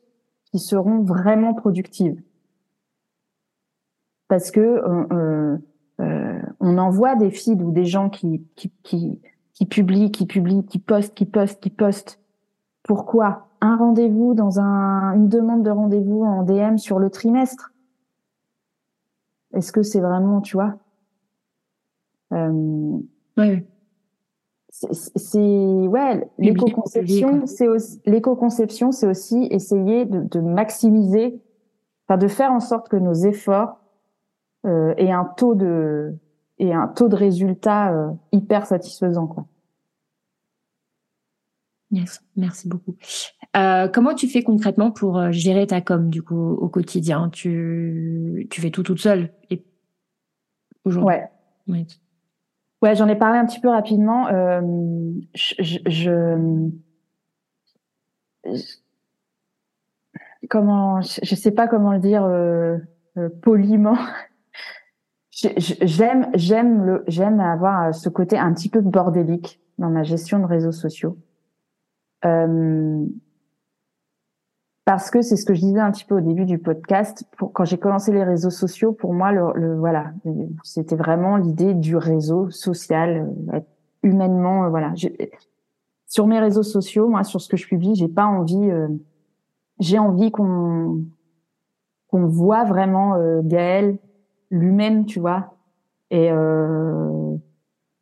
qui seront vraiment productives. Parce que euh, euh, euh on envoie des feeds ou des gens qui, qui, qui, qui publie, qui publie, qui poste, qui poste, qui poste. Pourquoi? Un rendez-vous dans un, une demande de rendez-vous en DM sur le trimestre. Est-ce que c'est vraiment, tu vois euh, Oui. C'est ouais, l'éco-conception, c'est l'éco-conception, c'est aussi essayer de, de maximiser, enfin de faire en sorte que nos efforts euh, aient un taux de et un taux de résultat euh, hyper satisfaisant, quoi. Yes, merci beaucoup. Euh, comment tu fais concrètement pour euh, gérer ta com du coup au quotidien? Tu tu fais tout toute seule et aujourd'hui? Ouais. Ouais, j'en ai parlé un petit peu rapidement. Euh, je, je, comment je, sais pas comment le dire euh, euh poliment. J'aime j'aime le j'aime avoir ce côté un petit peu bordélique dans ma gestion de réseaux sociaux. Euh, parce que c'est ce que je disais un petit peu au début du podcast. Pour, quand j'ai commencé les réseaux sociaux, pour moi, le, le voilà, c'était vraiment l'idée du réseau social, euh, humainement, euh, voilà. Sur mes réseaux sociaux, moi, sur ce que je publie, j'ai pas envie, euh, j'ai envie qu'on qu'on voit vraiment Gaëlle l'humaine, tu vois. Et euh,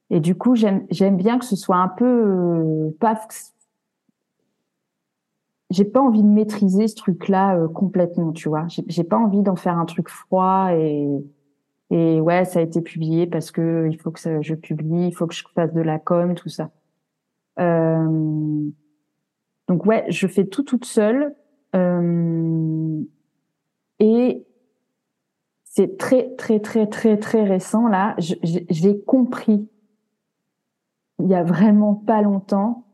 et du coup, j'aime j'aime bien que ce soit un peu euh, pas j'ai pas envie de maîtriser ce truc-là euh, complètement, tu vois. J'ai pas envie d'en faire un truc froid et et ouais, ça a été publié parce que il faut que je publie, il faut que je fasse de la com, tout ça. Euh, donc ouais, je fais tout toute seule euh, et c'est très très très très très récent là. J'ai compris il y a vraiment pas longtemps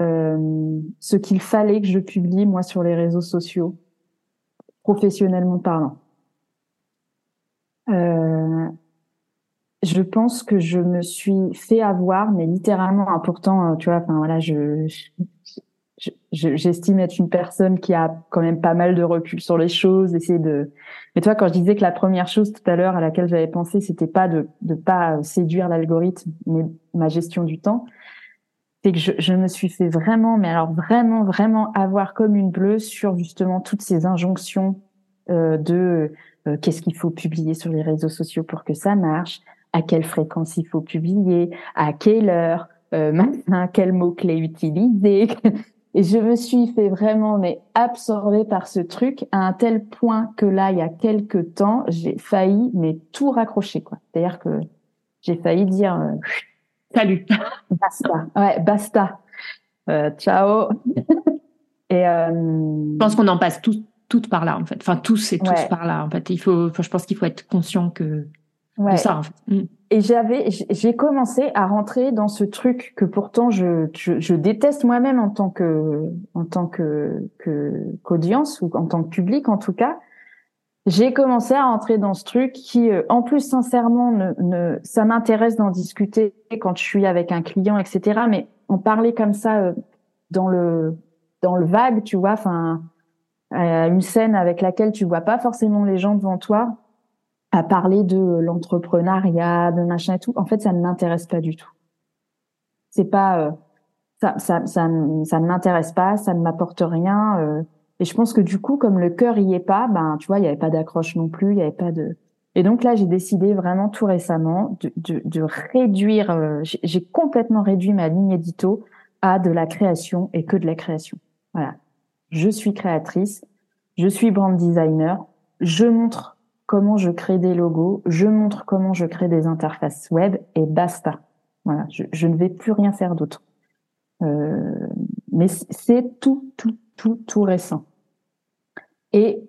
euh, ce qu'il fallait que je publie moi sur les réseaux sociaux, professionnellement parlant. Euh, je pense que je me suis fait avoir, mais littéralement important. Tu vois, enfin voilà, je, j'estime être une personne qui a quand même pas mal de recul sur les choses, essayer de. Mais toi, quand je disais que la première chose tout à l'heure à laquelle j'avais pensé, c'était pas de de pas séduire l'algorithme, mais ma gestion du temps, c'est que je, je, me suis fait vraiment, mais alors vraiment, vraiment avoir comme une bleue sur justement toutes ces injonctions euh, de euh, qu'est-ce qu'il faut publier sur les réseaux sociaux pour que ça marche, à quelle fréquence il faut publier, à quelle heure, euh, maintenant, quel mot-clé utiliser. Et je me suis fait vraiment mais absorber par ce truc à un tel point que là, il y a quelques temps, j'ai failli mais tout raccrocher quoi. C'est-à-dire que j'ai failli dire euh, salut, basta, ouais, basta, euh, ciao. et euh, je pense qu'on en passe tous toutes par là en fait. Enfin tous et tous par là en fait. Il faut, enfin, je pense qu'il faut être conscient que ouais. de ça en fait. Mm et j'avais, j'ai commencé à rentrer dans ce truc que pourtant je, je, je déteste moi-même en tant que, en tant que, que qu'audience ou en tant que public en tout cas. J'ai commencé à rentrer dans ce truc qui, euh, en plus sincèrement, ne, ne ça m'intéresse d'en discuter quand je suis avec un client, etc. Mais en parler comme ça euh, dans le, dans le vague, tu vois, enfin, une scène avec laquelle tu vois pas forcément les gens devant toi à parler de l'entrepreneuriat, de machin et tout. En fait, ça ne m'intéresse pas du tout. C'est pas euh, ça, ça, ça, ça ne m'intéresse pas, ça ne m'apporte rien. Et je pense que du coup, comme le cœur y est pas, ben tu vois, il y avait pas d'accroche non plus, il y avait pas de. Et donc là, j'ai décidé vraiment tout récemment de, de, de réduire. Euh, j'ai complètement réduit ma ligne édito à de la création et que de la création. Voilà. Je suis créatrice, je suis brand designer, je montre comment je crée des logos, je montre comment je crée des interfaces web et basta. Voilà, je, je ne vais plus rien faire d'autre. Euh, mais c'est tout, tout, tout, tout récent. Et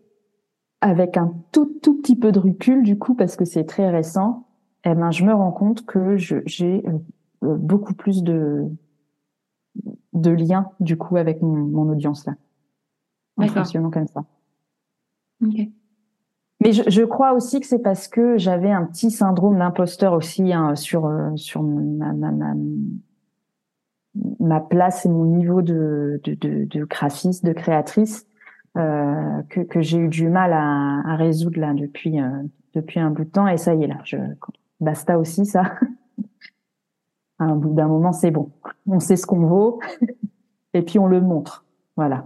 avec un tout, tout petit peu de recul, du coup, parce que c'est très récent, eh ben, je me rends compte que j'ai euh, euh, beaucoup plus de, de liens, du coup, avec mon, mon audience là. En fonctionnant comme ça. Ok. Mais je, je, crois aussi que c'est parce que j'avais un petit syndrome d'imposteur aussi hein, sur euh, sur ma, ma, ma, ma, place et mon niveau de, de, de, de graphiste, de créatrice, que, que j'ai eu du mal à, à résoudre là depuis euh, depuis un bout de temps. Et ça y est là, je, basta aussi ça. à un bout d'un moment, c'est bon. On sait ce qu'on vaut et puis on le montre. Voilà.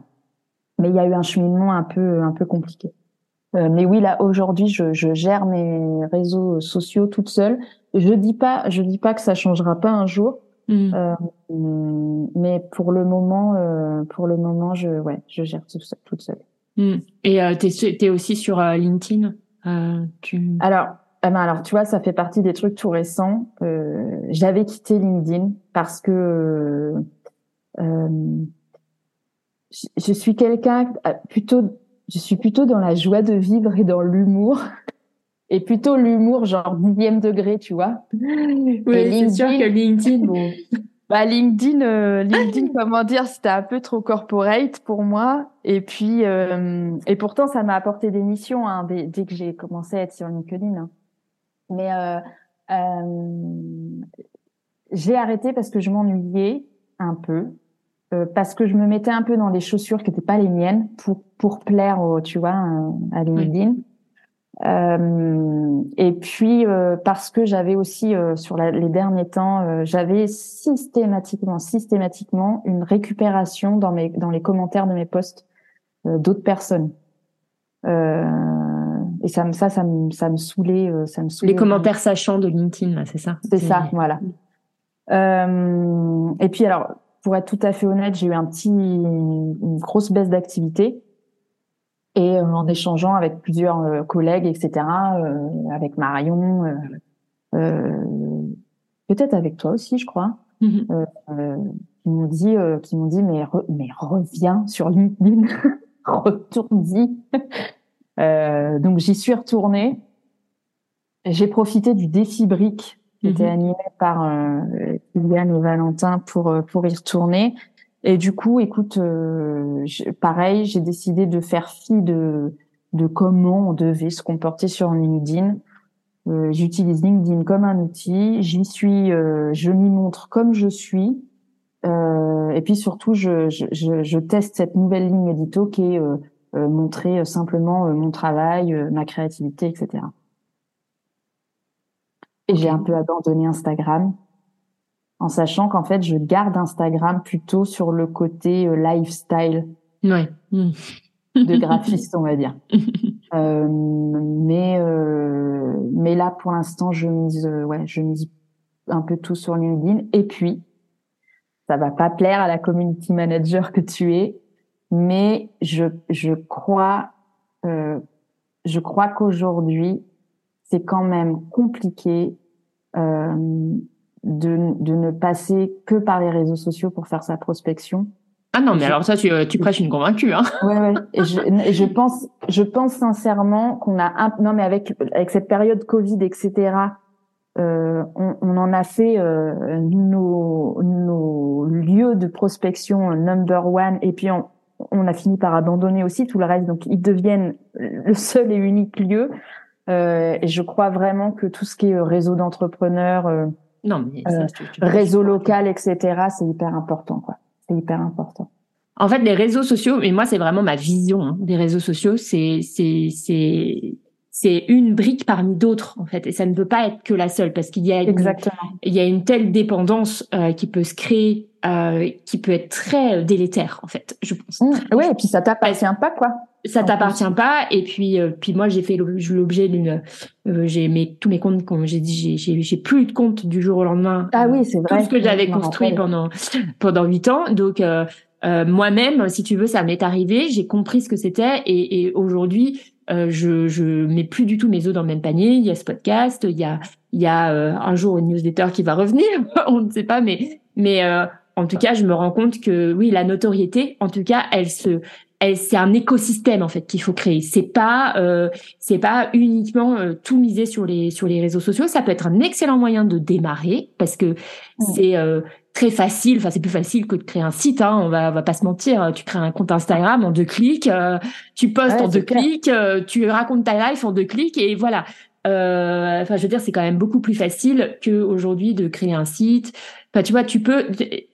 Mais il y a eu un cheminement un peu un peu compliqué. Euh, mais oui, là aujourd'hui, je, je, gère mes réseaux sociaux toute seule. Je dis pas, je dis pas que ça changera pas un jour, mmh. euh, mais pour le moment, euh, pour le moment, je, ouais, je gère tout seul, toute seule. Mmh. Et euh, t'es es aussi sur euh, LinkedIn. tu... Alors, ah ben alors, tu vois, ça fait partie des trucs tout récents. J'avais quitté LinkedIn parce que je suis quelqu'un plutôt je suis plutôt dans la joie de vivre et dans l'humour. Et plutôt l'humour genre dixième degré, tu vois. Oui, c'est sûr que LinkedIn, bon. Bah LinkedIn, euh, LinkedIn, comment dire, c'était un peu trop corporate pour moi. Et puis, euh, et pourtant, ça m'a apporté des missions hein, dès, dès, que j'ai commencé à être sur LinkedIn. Hein. Mais euh, euh j'ai arrêté parce que je m'ennuyais un peu. Euh, parce que je me mettais un peu dans les chaussures qui n'étaient pas les miennes pour pour plaire, au, tu vois, euh, à LinkedIn. Euh, et puis euh, parce que j'avais aussi sur les derniers temps, j'avais systématiquement, systématiquement une récupération dans mes dans les commentaires de mes posts d'autres personnes. et ça me ça ça me ça me saoulait ça me saoulait les commentaires sachants de LinkedIn c'est ça c'est ça voilà et puis alors pour être tout à fait honnête j'ai eu un petit une grosse baisse d'activité et en échangeant avec plusieurs collègues etc avec Marion peut-être avec toi aussi je crois mm-hmm. qui m'ont dit qui m'ont dit mais mais reviens sur LinkedIn retourne-y. euh, donc j'y suis retournée. J'ai profité du défi brique qui était mhm. animé par euh, et Valentin pour euh, pour y retourner. Et du coup, écoute, euh, pareil, j'ai décidé de faire fi de de comment on devait se comporter sur LinkedIn. Euh, J'utilise LinkedIn comme un outil. J'y suis, euh, je m'y montre comme je suis. Euh, et puis surtout, je, je, je, teste cette nouvelle ligne édito qui est euh, euh montrer simplement mon travail, ma créativité, etc. Et j'ai un peu abandonné Instagram en sachant qu'en fait, je garde Instagram plutôt sur le côté lifestyle ouais. de graphiste, on va dire. euh, mais mais là, pour l'instant, je mise ouais, je mise un peu tout sur LinkedIn. Et puis, ça va pas plaire à la community manager que tu es, mais je, je crois, euh, je crois qu'aujourd'hui, c'est quand même compliqué euh, de, de ne passer que par les réseaux sociaux pour faire sa prospection. Ah non, mais alors ça, tu, tu prêches une convaincue, hein. Ouais, ouais. Et je, et je pense, je pense sincèrement qu'on a un, non, mais avec, avec cette période Covid, etc., euh, on, on, en a fait euh, nos, nos, lieux de prospection number one et puis on, on, a fini par abandonner aussi tout le reste donc ils deviennent le seul et unique lieu euh, et je crois vraiment que tout ce qui est réseau d'entrepreneurs non mais réseau local etc c'est hyper important quoi. C'est hyper important. En fait les réseaux sociaux et moi c'est vraiment ma vision hein, des réseaux sociaux c'est c'est c'est c'est une brique parmi d'autres en fait. Et ça ne peut pas être que la seule parce qu'il y a une, Exactement. il y a une telle dépendance euh, qui peut se créer euh, qui peut être très euh, délétère en fait je pense. Mmh, ouais et puis ça t'appartient pas quoi. Ça t'appartient pas et puis euh, puis moi j'ai fait l'objet d'une euh, j'ai mes tous mes comptes j'ai dit j'ai j'ai plus de compte du jour au lendemain. Ah oui c'est vrai tout ce que j'avais construit pendant pendant huit ans. Donc moi-même si tu veux ça m'est arrivé j'ai compris ce que c'était et, et aujourd'hui euh, je, je mets plus du tout mes œufs dans le même panier. Il y a ce podcast, il y a, il y a euh, un jour une newsletter qui va revenir, on ne sait pas, mais, mais euh, en tout cas, je me rends compte que oui, la notoriété, en tout cas, elle se, elle, c'est un écosystème en fait qu'il faut créer. C'est pas, c'est pas uniquement tout miser sur les sur les réseaux sociaux. Ça peut être un excellent moyen de démarrer parce que c'est très facile. Enfin, c'est plus facile que de créer un site. Hein, on va, on va pas se mentir. Tu crées un compte Instagram en deux clics, euh, tu postes en deux clics, euh, tu racontes ta life en deux clics et voilà. Euh, enfin, je veux dire, c'est quand même beaucoup plus facile que aujourd'hui de créer un site. Enfin, tu vois, tu peux.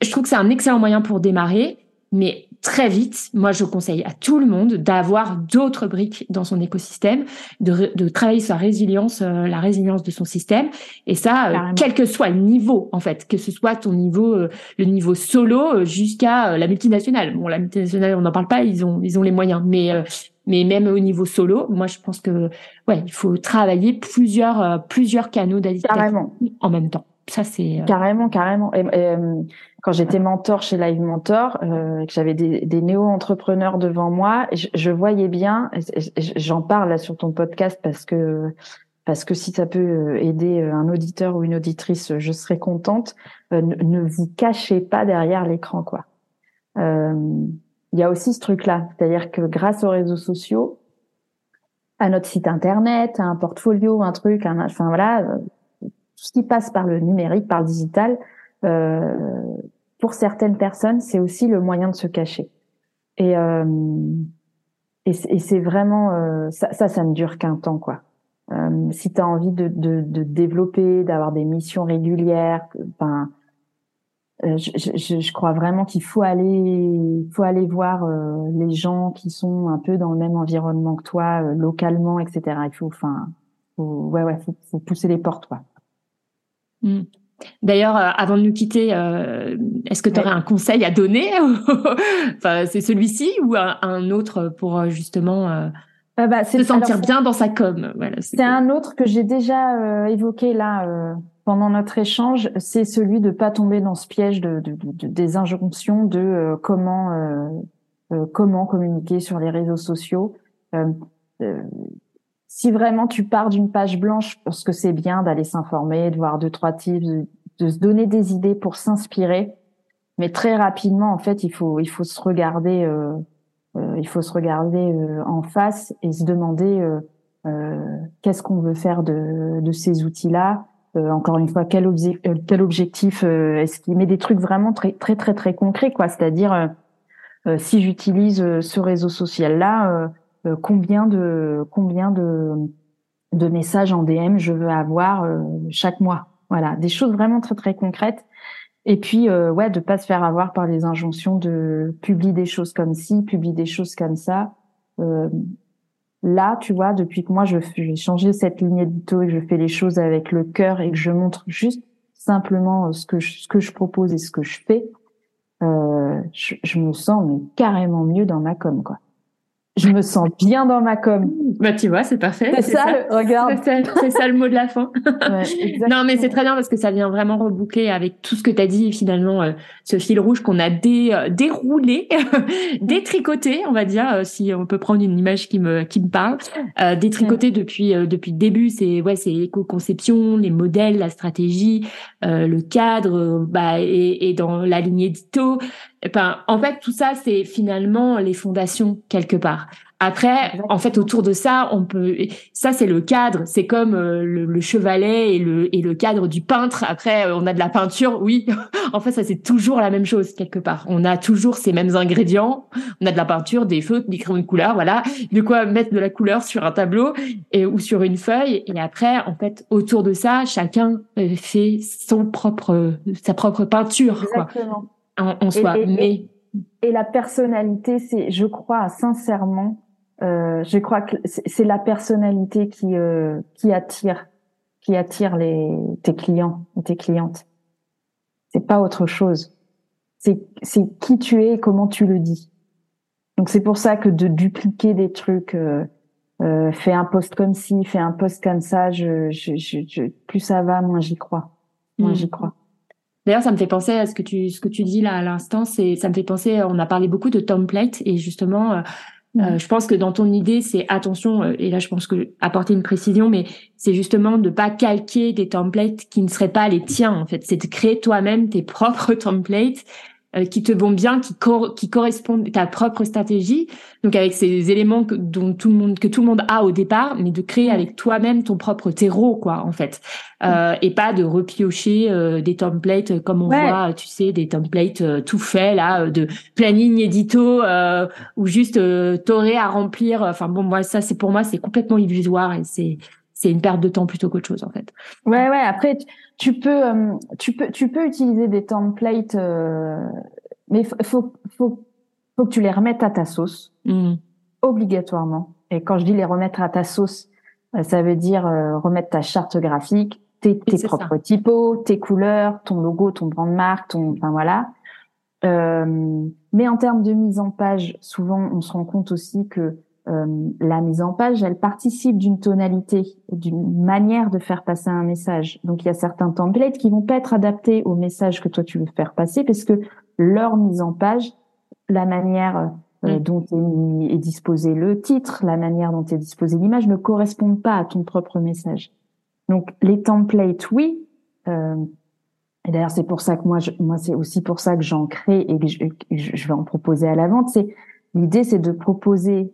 Je trouve que c'est un excellent moyen pour démarrer, mais très vite, moi je conseille à tout le monde d'avoir d'autres briques dans son écosystème, de, de travailler sa résilience, euh, la résilience de son système, et ça, euh, quel que soit le niveau en fait, que ce soit ton niveau, euh, le niveau solo jusqu'à la multinationale. Bon, la multinationale, on n'en parle pas, ils ont ils ont les moyens, mais mais même au niveau solo, moi je pense que ouais, il faut travailler plusieurs plusieurs canaux d'addiction en même temps. Ça c'est carrément carrément. Et, quand j'étais mentor chez Live Mentor, euh, que j'avais des, néo-entrepreneurs devant moi, je, voyais bien, j'en parle là sur ton podcast parce que parce que si ça peut aider un auditeur ou une auditrice, je serais contente. Euh, ne, vous cachez pas derrière l'écran, quoi. Euh, il y a aussi ce truc-là, c'est-à-dire que grâce aux réseaux sociaux, à notre site internet, à un portfolio, un truc, un, enfin voilà, euh, tout ce qui passe par le numérique, par le digital, euh, pour certaines personnes, c'est aussi le moyen de se cacher. Et, euh, et, c'est vraiment euh, ça, ça, ne dure qu'un temps, quoi. Euh, si tu as envie de, de, de développer, d'avoir des missions régulières, ben, euh, je, je, je, crois vraiment qu'il faut aller, faut aller voir euh, les gens qui sont un peu dans le même environnement que toi, localement, etc. Il faut, enfin, ouais, ouais, faut, faut pousser les portes, quoi. Mmh. D'ailleurs, euh, avant de nous quitter, euh, est-ce que tu aurais un conseil à donner enfin, C'est celui-ci ou un, autre pour euh, justement euh, bah, se sentir bien dans sa com. Voilà, c'est un autre que j'ai déjà évoqué là pendant notre échange, c'est celui de pas tomber dans ce piège de, de, de des injonctions de comment comment communiquer sur les réseaux sociaux. Si vraiment tu pars d'une page blanche, parce que c'est bien d'aller s'informer, de voir deux trois tips, de se donner des idées pour s'inspirer, mais très rapidement en fait il faut il faut se regarder euh, il faut se regarder euh, en face et se demander euh, qu'est-ce qu'on veut faire de, de ces outils-là. encore une fois, quel, quel objectif est-ce qu'il met des trucs vraiment très très très très concrets, quoi. C'est-à-dire si j'utilise ce réseau social-là, combien de combien de de messages en DM je veux avoir chaque mois. Voilà, des choses vraiment très très concrètes et puis, euh, ouais, de pas se faire avoir par les injonctions de publier des choses comme ci, publier des choses comme ça. Euh, là, tu vois, depuis que moi j'ai changé cette ligne édito et que je fais les choses avec le cœur et que je montre juste simplement euh, ce que je, ce que je propose et ce que je fais, euh, je, je, me sens carrément mieux dans ma com, quoi je me sens bien dans ma com. Bah tu vois, c'est parfait. C'est ça, Le, regarde. C'est ça, le mot de la fin. non mais c'est très bien parce que ça vient vraiment reboucler avec tout ce que tu as dit finalement, euh, ce fil rouge qu'on a dé, euh, déroulé, détricoté, on va dire, euh, si on peut prendre une image qui me qui me parle, détricoté depuis depuis le début. C'est ouais, c'est l'éco-conception, les modèles, la stratégie, le cadre, bah et, et dans la ligne édito, En fait, tout ça, c'est finalement les fondations quelque part. Après, en fait, autour de ça, on peut, ça c'est le cadre, c'est comme euh, le, chevalet et le et le cadre du peintre. Après, euh, on a de la peinture, oui. en fait, ça c'est toujours la même chose quelque part. On a toujours ces mêmes ingrédients. On a de la peinture, des feutres, des crayons de couleur, voilà, de quoi mettre de la couleur sur un tableau et ou sur une feuille. Et après, en fait, autour de ça, chacun euh, fait son propre sa propre peinture. Exactement en, soi. Et, mais et la personnalité, c'est, je crois sincèrement, euh, je crois que c'est la personnalité qui euh, qui attire, qui attire les tes clients tes clientes. C'est pas autre chose. C'est c'est qui tu es et comment tu le dis. Donc c'est pour ça que de dupliquer des trucs, euh, euh fais un post comme ci, fais un post comme ça, je, je, je, plus ça va, moins j'y crois. Moins hmm. j'y crois. D'ailleurs, ça me fait penser à ce que tu ce que tu dis là à l'instant. C'est ça me fait penser. On a parlé beaucoup de template et justement, euh, euh, je pense que dans ton idée, c'est attention. Euh, et là, je pense que apporter une précision, mais c'est justement de pas calquer des templates qui ne seraient pas les tiens. En fait, c'est de créer toi-même tes propres templates euh, qui te vont bien, qui, qui correspondent à ta propre stratégie. Donc avec ces éléments que, dont tout le monde que tout le monde a au départ, mais de créer avec toi-même ton propre terreau, quoi, en fait, euh, et pas de repiocher euh, des templates comme on voit, tu sais, des templates tout faits là, de planning édito ou juste t'aurais à remplir. Enfin bon, moi ça c'est pour moi c'est complètement illusoire et c'est c'est une perte de temps plutôt qu'autre chose en fait. Ouais ouais. Après tu peux euh, tu peux tu peux utiliser des templates, euh, mais faut faut faut que tu les remettes à ta sauce mmh. obligatoirement. Et quand je dis les remettre à ta sauce, euh, ça veut dire remettre ta charte graphique, tes, tes propres typos, tes couleurs, ton logo, ton brand marque, ton enfin voilà. mais en termes de mise en page, souvent on se rend compte aussi que euh, la mise en page, elle participe d'une tonalité, d'une manière de faire passer un message. Donc il y a certains templates qui vont pas être adaptés au message que toi tu veux faire passer, parce que leur mise en page, la manière euh, mm. dont est, disposé le titre, la manière dont est disposée l'image ne correspondent pas à ton propre message. Donc les templates, oui. Euh, et d'ailleurs c'est pour ça que moi, je, moi c'est aussi pour ça que j'en crée et que je, je vais en proposer à la vente. C'est l'idée, c'est de proposer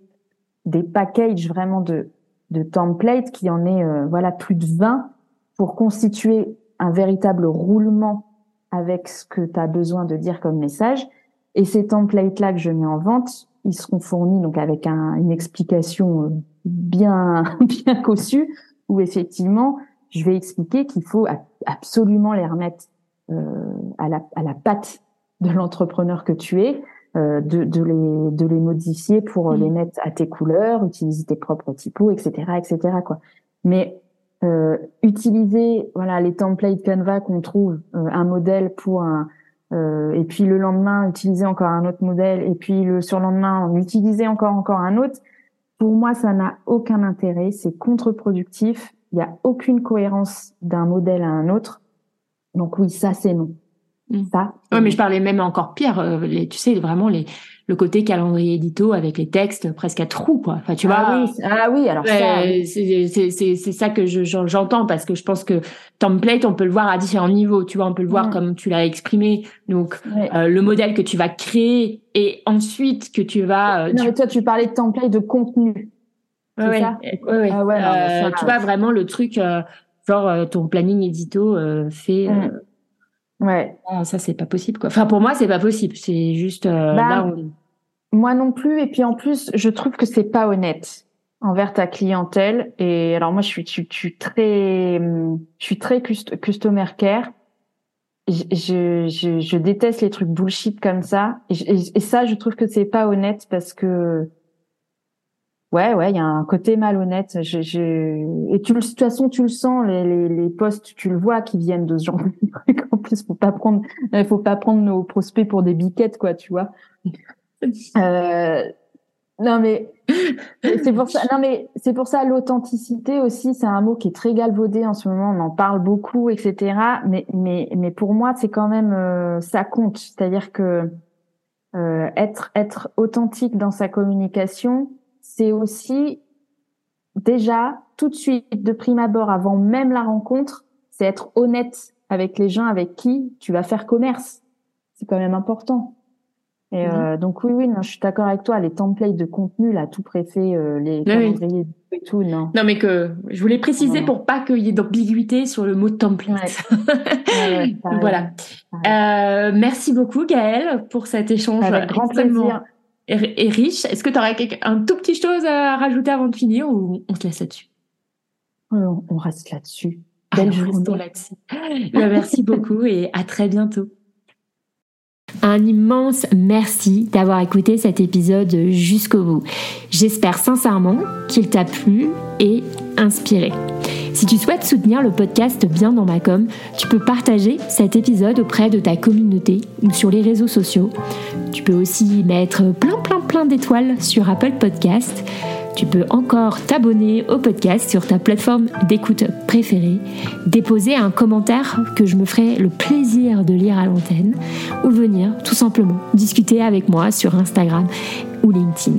des packages vraiment de, de templates qui en est euh, voilà plus de 20 pour constituer un véritable roulement avec ce que tu as besoin de dire comme message. Et ces templates-là que je mets en vente, ils seront fournis donc avec un, une explication euh, bien bien cossue où effectivement je vais expliquer qu'il faut absolument les remettre euh, à, la, à la patte de l'entrepreneur que tu es de, de, les, de les modifier pour mm. les mettre à tes couleurs, utiliser tes propres typos, etc., etc. Quoi. Mais euh, utiliser voilà les templates Canva qu'on trouve euh, un modèle pour un euh, et puis le lendemain utiliser encore un autre modèle et puis le surlendemain utiliser encore encore un autre pour moi, ça n'a aucun intérêt, c'est contre-productif, il n'y a aucune cohérence d'un modèle à un autre. Donc oui, ça c'est non. Mm. Ça. Ouais, mais je parlais même encore pire. Euh, les, tu sais, vraiment les le côté calendrier édito avec les textes presque à trous, quoi. Enfin, tu vois. Ah oui, ah oui alors ça. C'est ça que j'entends parce que je pense que template, on peut le voir à différents niveaux. Tu vois, on peut le voir mm. comme tu l'as exprimé. Donc, euh, le modèle que tu vas créer et ensuite que tu vas. Euh, non, mais toi, tu parlais de template de contenu. Ouais, ouais, ça? Ouais, ah ouais. Euh, tu vois vraiment le truc, genre ton planning édito fait. Ouais. Ah, ça, c'est pas possible, quoi. Enfin, pour moi, c'est pas possible. C'est juste euh, bah, Moi non plus. Et puis, en plus, je trouve que c'est pas honnête envers ta clientèle. Et alors, moi, je suis, je, suis très, je suis très customer care. Je, je, je, déteste les trucs bullshit comme ça. et ça, je trouve que c'est pas honnête parce que Ouais, ouais, il y a un côté malhonnête. Je, je... Et tu, de toute façon, tu le sens, les, les, les posts, tu le vois, qui viennent de ce genre de trucs. En plus, faut pas prendre, euh, faut pas prendre nos prospects pour des biquettes, quoi, tu vois. Euh... Non mais c'est pour ça. Non mais c'est pour ça l'authenticité aussi, c'est un mot qui est très galvaudé en ce moment. On en parle beaucoup, etc. Mais mais mais pour moi, c'est quand même euh, ça compte. C'est-à-dire que euh, être être authentique dans sa communication, c'est aussi déjà tout de suite, de prime abord, avant même la rencontre, c'est être honnête avec les gens avec qui tu vas faire commerce. C'est quand même important. Et mhm. euh, donc oui, oui, non, je suis d'accord avec toi. Les templates de contenu, là, tout préfet, euh, les calendriers et tout, non. Non, mais que je voulais préciser pour pas qu'il y ait d'ambiguïté sur le mot template. voilà. Euh, merci beaucoup, Gaëlle, pour cet échange avec grand plaisir est, riche. Est-ce que tu aurais un tout petit chose à rajouter avant de finir ou on se laisse là-dessus? On, reste là-dessus. Ah, là-dessus. Bah, merci beaucoup et à très bientôt. Un immense merci d'avoir écouté cet épisode jusqu'au bout. J'espère sincèrement qu'il t'a plu et inspiré. Si tu souhaites soutenir le podcast Bien dans ma com, tu peux partager cet épisode auprès de ta communauté ou sur les réseaux sociaux. Tu peux aussi mettre plein plein plein d'étoiles sur Apple Podcast. Tu peux encore t'abonner au podcast sur ta plateforme d'écoute préférée, déposer un commentaire que je me ferai le plaisir de lire à l'antenne ou venir tout simplement discuter avec moi sur Instagram ou LinkedIn.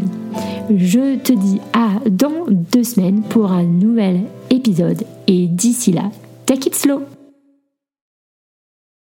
Je te dis à dans deux semaines pour un nouvel épisode. Et d'ici là, take it slow